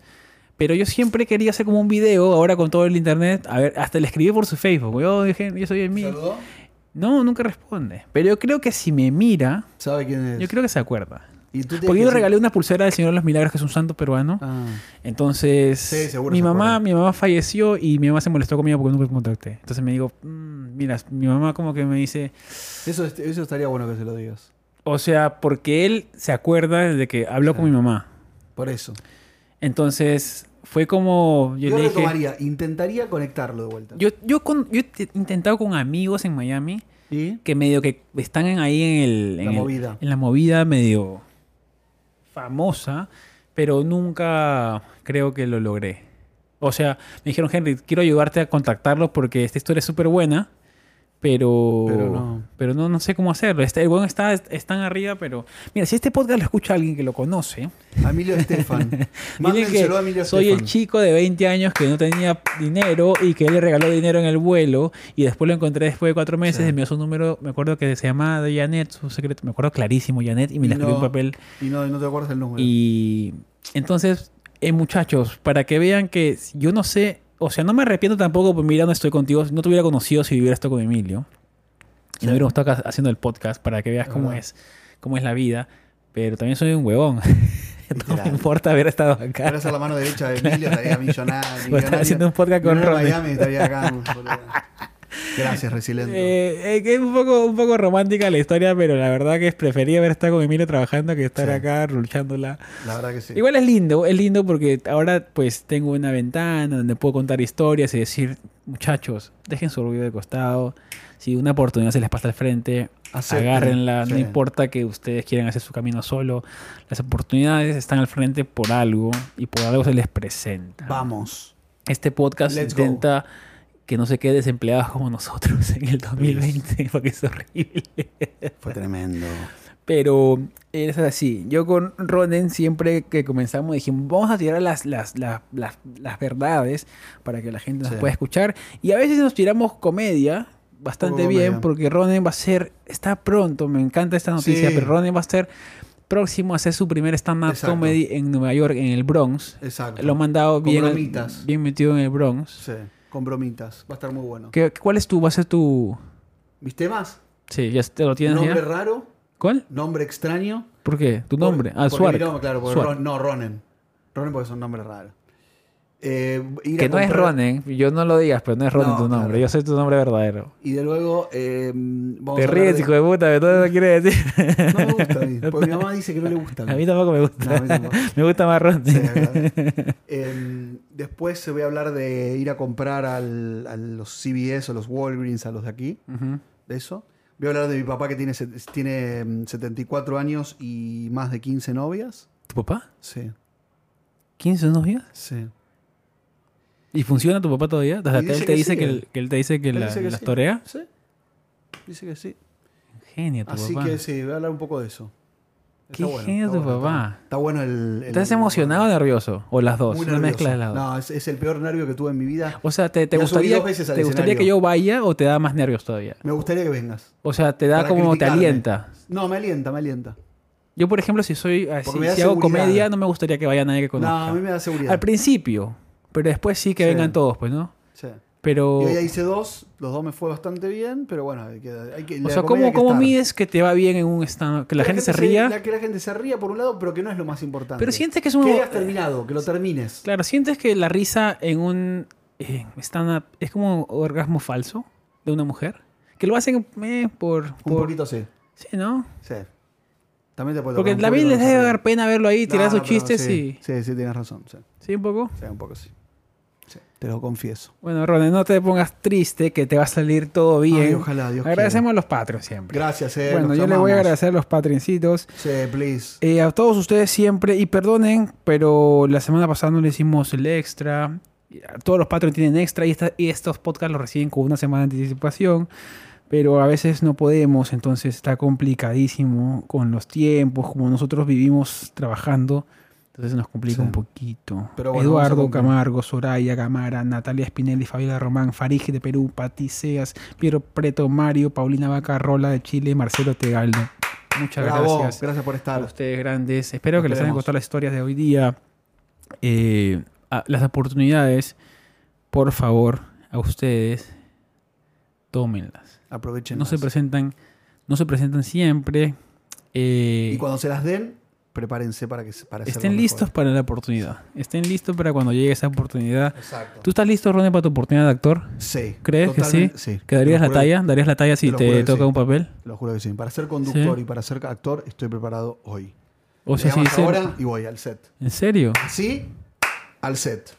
Pero yo siempre quería hacer como un video, ahora con todo el internet. A ver, hasta le escribí por su Facebook. Yo dije, yo soy el mío. ¿Saludó? No, nunca responde. Pero yo creo que si me mira, ¿Sabe quién es? yo creo que se acuerda. Y tú Porque que yo le regalé una pulsera del Señor de los Milagros, que es un santo peruano. Ah, Entonces, Sí, seguro mi se mamá, acuerda. mi mamá falleció y mi mamá se molestó conmigo porque nunca me contacté. Entonces me digo, "Mm, mira, mi mamá como que me dice, eso, eso estaría bueno que se lo digas. o sea, porque él se acuerda de que habló con mi mamá. Por eso. Entonces, fue como, yo, Yo, le dije, intentaría conectarlo de vuelta. yo, yo, con- yo he intentado con amigos en Miami ¿Y? que medio que están en- ahí en el, en La el- movida. en la movida medio famosa, pero nunca creo que lo logré. O sea, me dijeron, Henry, quiero ayudarte a contactarlos porque esta historia es súper buena, pero, Pero no. pero no, no sé cómo hacerlo. Este, el bueno está, están arriba, pero... Mira, si este podcast lo escucha alguien que lo conoce, Emilio Estefan. [LAUGHS] Mándenselo a que Emilio soy el chico de 20 años que no tenía dinero y que él le regaló dinero en el vuelo y después lo encontré después de cuatro meses, Sí. me envió su número, me acuerdo que se llamaba Janet, su secreto, me acuerdo clarísimo Janet y me Y la escribió no- papel. Y no, no te acuerdas el número. Y entonces, eh, muchachos, para que vean que yo no sé, o sea, no me arrepiento tampoco, pues mira, no estoy contigo, no te hubiera conocido si hubiera estado con Emilio. Y Sí. no hubiéramos estado haciendo el podcast para que veas Es cómo es, cómo es la vida. Pero también soy un huevón. [LAUGHS] no me importa haber estado acá. Ahora a la mano derecha de [LAUGHS] Emilio, estaría millonario. A estar haciendo un podcast con Millonario en Miami, estaría acá. [LAUGHS] Gracias, Resiliente. Eh, eh, es un poco, un poco romántica la historia, pero la verdad que es prefería haber estado con Emilio trabajando que estar Sí. acá luchándola. la verdad que sí. Igual es lindo, es lindo porque ahora pues tengo una ventana donde puedo contar historias y decir, muchachos, dejen su orgullo de costado. Si una oportunidad se les pasa al frente, Acepten. agárrenla. No importa que ustedes quieran hacer su camino solo. Las oportunidades están al frente por algo y por algo se les presenta. Vamos. Este podcast Let's go. Que no se quede desempleados como nosotros en el 2020 porque es horrible. Fue tremendo. Pero es así. Yo con Ronen siempre que comenzamos dijimos, vamos a tirar las, las, las, las, las verdades para que la gente nos Sí. pueda escuchar. Y a veces nos tiramos comedia bastante bien porque Ronen va a ser, está pronto, me encanta esta noticia, Sí. pero Ronen va a ser próximo a hacer su primer stand-up comedy en Nueva York, en el Bronx. Exacto. Lo han mandado bien, bien metido en el Bronx. Sí, con bromitas. Va a estar muy bueno. ¿Qué, ¿Cuál es tu, va a ser tu... ¿Mis temas? Sí, ya te lo tienes Nombre ya? raro, ¿Cuál? nombre extraño. ¿Por qué? ¿Tu nombre? Por- ah, Suárez. nombre, claro, porque Suárez. Ron- no, Ronen. Ronen porque son nombres raros. Eh, ir a Que no es Ronen, yo no lo digas, pero no es Ronen No, tu nombre, claro. yo soy tu nombre verdadero. Y de luego eh, vamos Te a ríes, hijo de puta, que todo eso quiere decir. No me gusta [LAUGHS] a mí, porque mi mamá dice que no le gusta. A mí tampoco me gusta. No, a mí tampoco. [LAUGHS] me gusta más Ronen. Sí. Eh, después se voy a hablar de ir a comprar al- a los CVS o los Walgreens, a los de aquí, de eso. Voy a hablar de mi papá que tiene, tiene mm, 74 años y más de 15 novias. ¿Tu papá? Sí, ¿15 novias? sí. ¿Y funciona tu papá todavía? Que dice él te que dice sí, que, él. él- que él te dice que la, dice que las sí. torea. Sí, dice que sí. Genio tu Así papá. que sí, voy a hablar un poco de eso. Qué genio tu bueno, papá. Está, está bueno el... el- ¿Estás emocionado o nervioso? ¿O las dos? Una mezcla de las dos. No, es, es el peor nervio que tuve en mi vida. O sea, ¿te, gustaría, dos veces al ¿te gustaría escenario. que yo vaya o te da más nervios todavía? Me gustaría que vengas. O sea, te da Para como, te alienta. No, me alienta, me alienta. Yo, por ejemplo, si soy así, da si hago comedia, no me gustaría que vaya nadie que No, conozca. a mí me da seguridad. Al principio, pero después sí que Sí. vengan todos, pues, ¿no? Sí. Pero, Y hoy ya hice dos, los dos me fue bastante bien, pero bueno, hay que... Hay que o sea, ¿cómo, que cómo mides que te va bien en un stand Que la, gente, se ría. la- que la gente se ría por un lado, pero que no es lo más importante. Pero sientes que es un... Que hayas terminado, que lo termines. Claro, sientes que la risa en un eh, stand-up es como un orgasmo falso de una mujer. Que lo hacen eh, por... Un por- poquito sí. Sí, ¿no? Sí. También te puede Porque poquito les de debe dar pena verlo ahí, tirar sus no, chistes sí, y... Sí, sí, tienes razón. Sí, Sí, un poco. sí, un poco sí. Te lo confieso. Bueno, Ronald, no te pongas triste, que te va a salir todo bien. Ay, ojalá, Dios Agradecemos a los Patreons siempre. Gracias, eh. bueno, yo le voy a amamos. agradecer a los Patreoncitos. Sí, please. Eh, a todos ustedes siempre, y perdonen, pero la semana pasada no le hicimos el extra. Todos los Patreons tienen extra y, esta- y estos podcasts los reciben con una semana de anticipación. Pero a veces no podemos, entonces está complicadísimo con los tiempos, como nosotros vivimos trabajando. Entonces nos complica Sí. un poquito. Pero bueno, vamos a Eduardo. Camargo, Soraya Gamara, Natalia Spinelli, Fabiola Román, Farige de Perú, Pati Seas, Piero Preto, Mario, Paulina Vaca, Rola de Chile, Marcelo Tegaldo. Muchas Bravo, gracias. gracias por a estar. ustedes grandes. Espero Nos que les hayan gustado las historias de hoy día. Eh, a- las oportunidades, por favor, a ustedes, tómenlas. Aprovechen. No se presentan, no se presentan siempre. Eh, Y cuando se las den, prepárense para que para estén mejor. listos para la oportunidad. Estén listos para cuando llegue esa oportunidad. Exacto. ¿Tú estás listo, Ronnie, para tu oportunidad de actor? Sí. ¿Crees que sí? sí? ¿Que darías la talla? ¿Darías la talla si te toca sí. un papel? Lo juro que sí. Para ser conductor Sí. y para ser actor, estoy preparado hoy. O sea, sí, sí, ahora y voy al set. ¿En serio? Así, al set.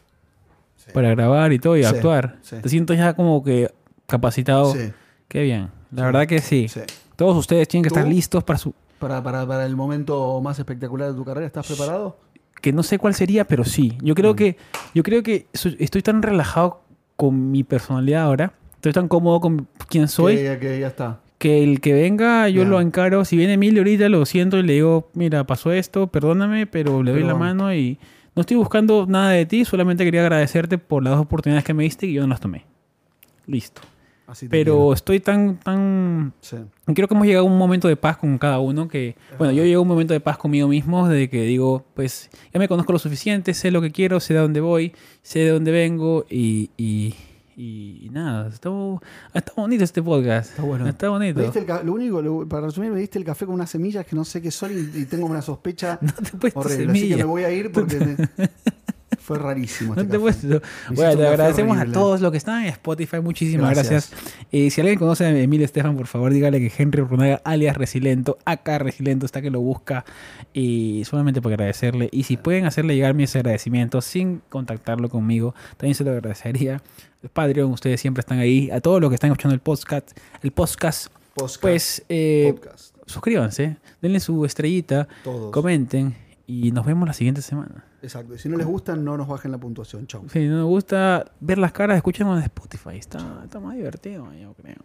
Sí. Para grabar y todo y Sí, actuar. sí. Te siento ya como que capacitado. Sí, Qué bien. La Sí. verdad que sí. sí. Todos ustedes tienen que ¿Tú? estar listos para su... Para, para, para el momento más espectacular de tu carrera, ¿estás preparado? Que no sé cuál sería, pero sí. Yo creo Mm. que, yo creo que estoy tan relajado con mi personalidad ahora. Estoy tan cómodo con quién soy. Que, que ya está. que el que venga yo lo encaro. Si viene Emilio ahorita, lo siento y le digo, mira, pasó esto, perdóname, pero le doy Pero la mano y no estoy buscando nada de ti, solamente quería agradecerte por las dos oportunidades que me diste y yo no las tomé. Listo. Así Pero quiero. estoy tan, tan... Sí. Creo que hemos llegado a un momento de paz con cada uno que... Bueno, yo llego a un momento de paz conmigo mismo de que digo, pues ya me conozco lo suficiente, sé lo que quiero, sé de dónde voy, sé de dónde vengo y... y y nada, está, está bonito este podcast. Está bueno. Está bonito. diste el lo único, lo- para resumir, me diste el café con unas semillas que no sé qué son y, y tengo una sospecha [LAUGHS] No te horrible. Así que semilla. me voy a ir porque [LAUGHS] fue rarísimo. No Este te café. puesto. Me Bueno, te agradecemos a todos los que están en Spotify. Muchísimas gracias. Gracias. Eh, si alguien conoce a Emilio Estefan, por favor, dígale que Henry Runaga, alias Resilento, acá Resilento, está que lo busca. Y solamente para agradecerle. Y si pueden hacerle llegar mis agradecimientos sin contactarlo conmigo, también se lo agradecería. Patreon, ustedes siempre están ahí. A todos los que están escuchando el podcast, el podcast, Podcast, pues eh, podcast, suscríbanse, denle su estrellita, todos. comenten y nos vemos la siguiente semana. Exacto. Y si no les gusta, no nos bajen la puntuación. Chau. Si no nos gusta ver las caras, escuchemos en Spotify. Está, está más divertido, yo creo.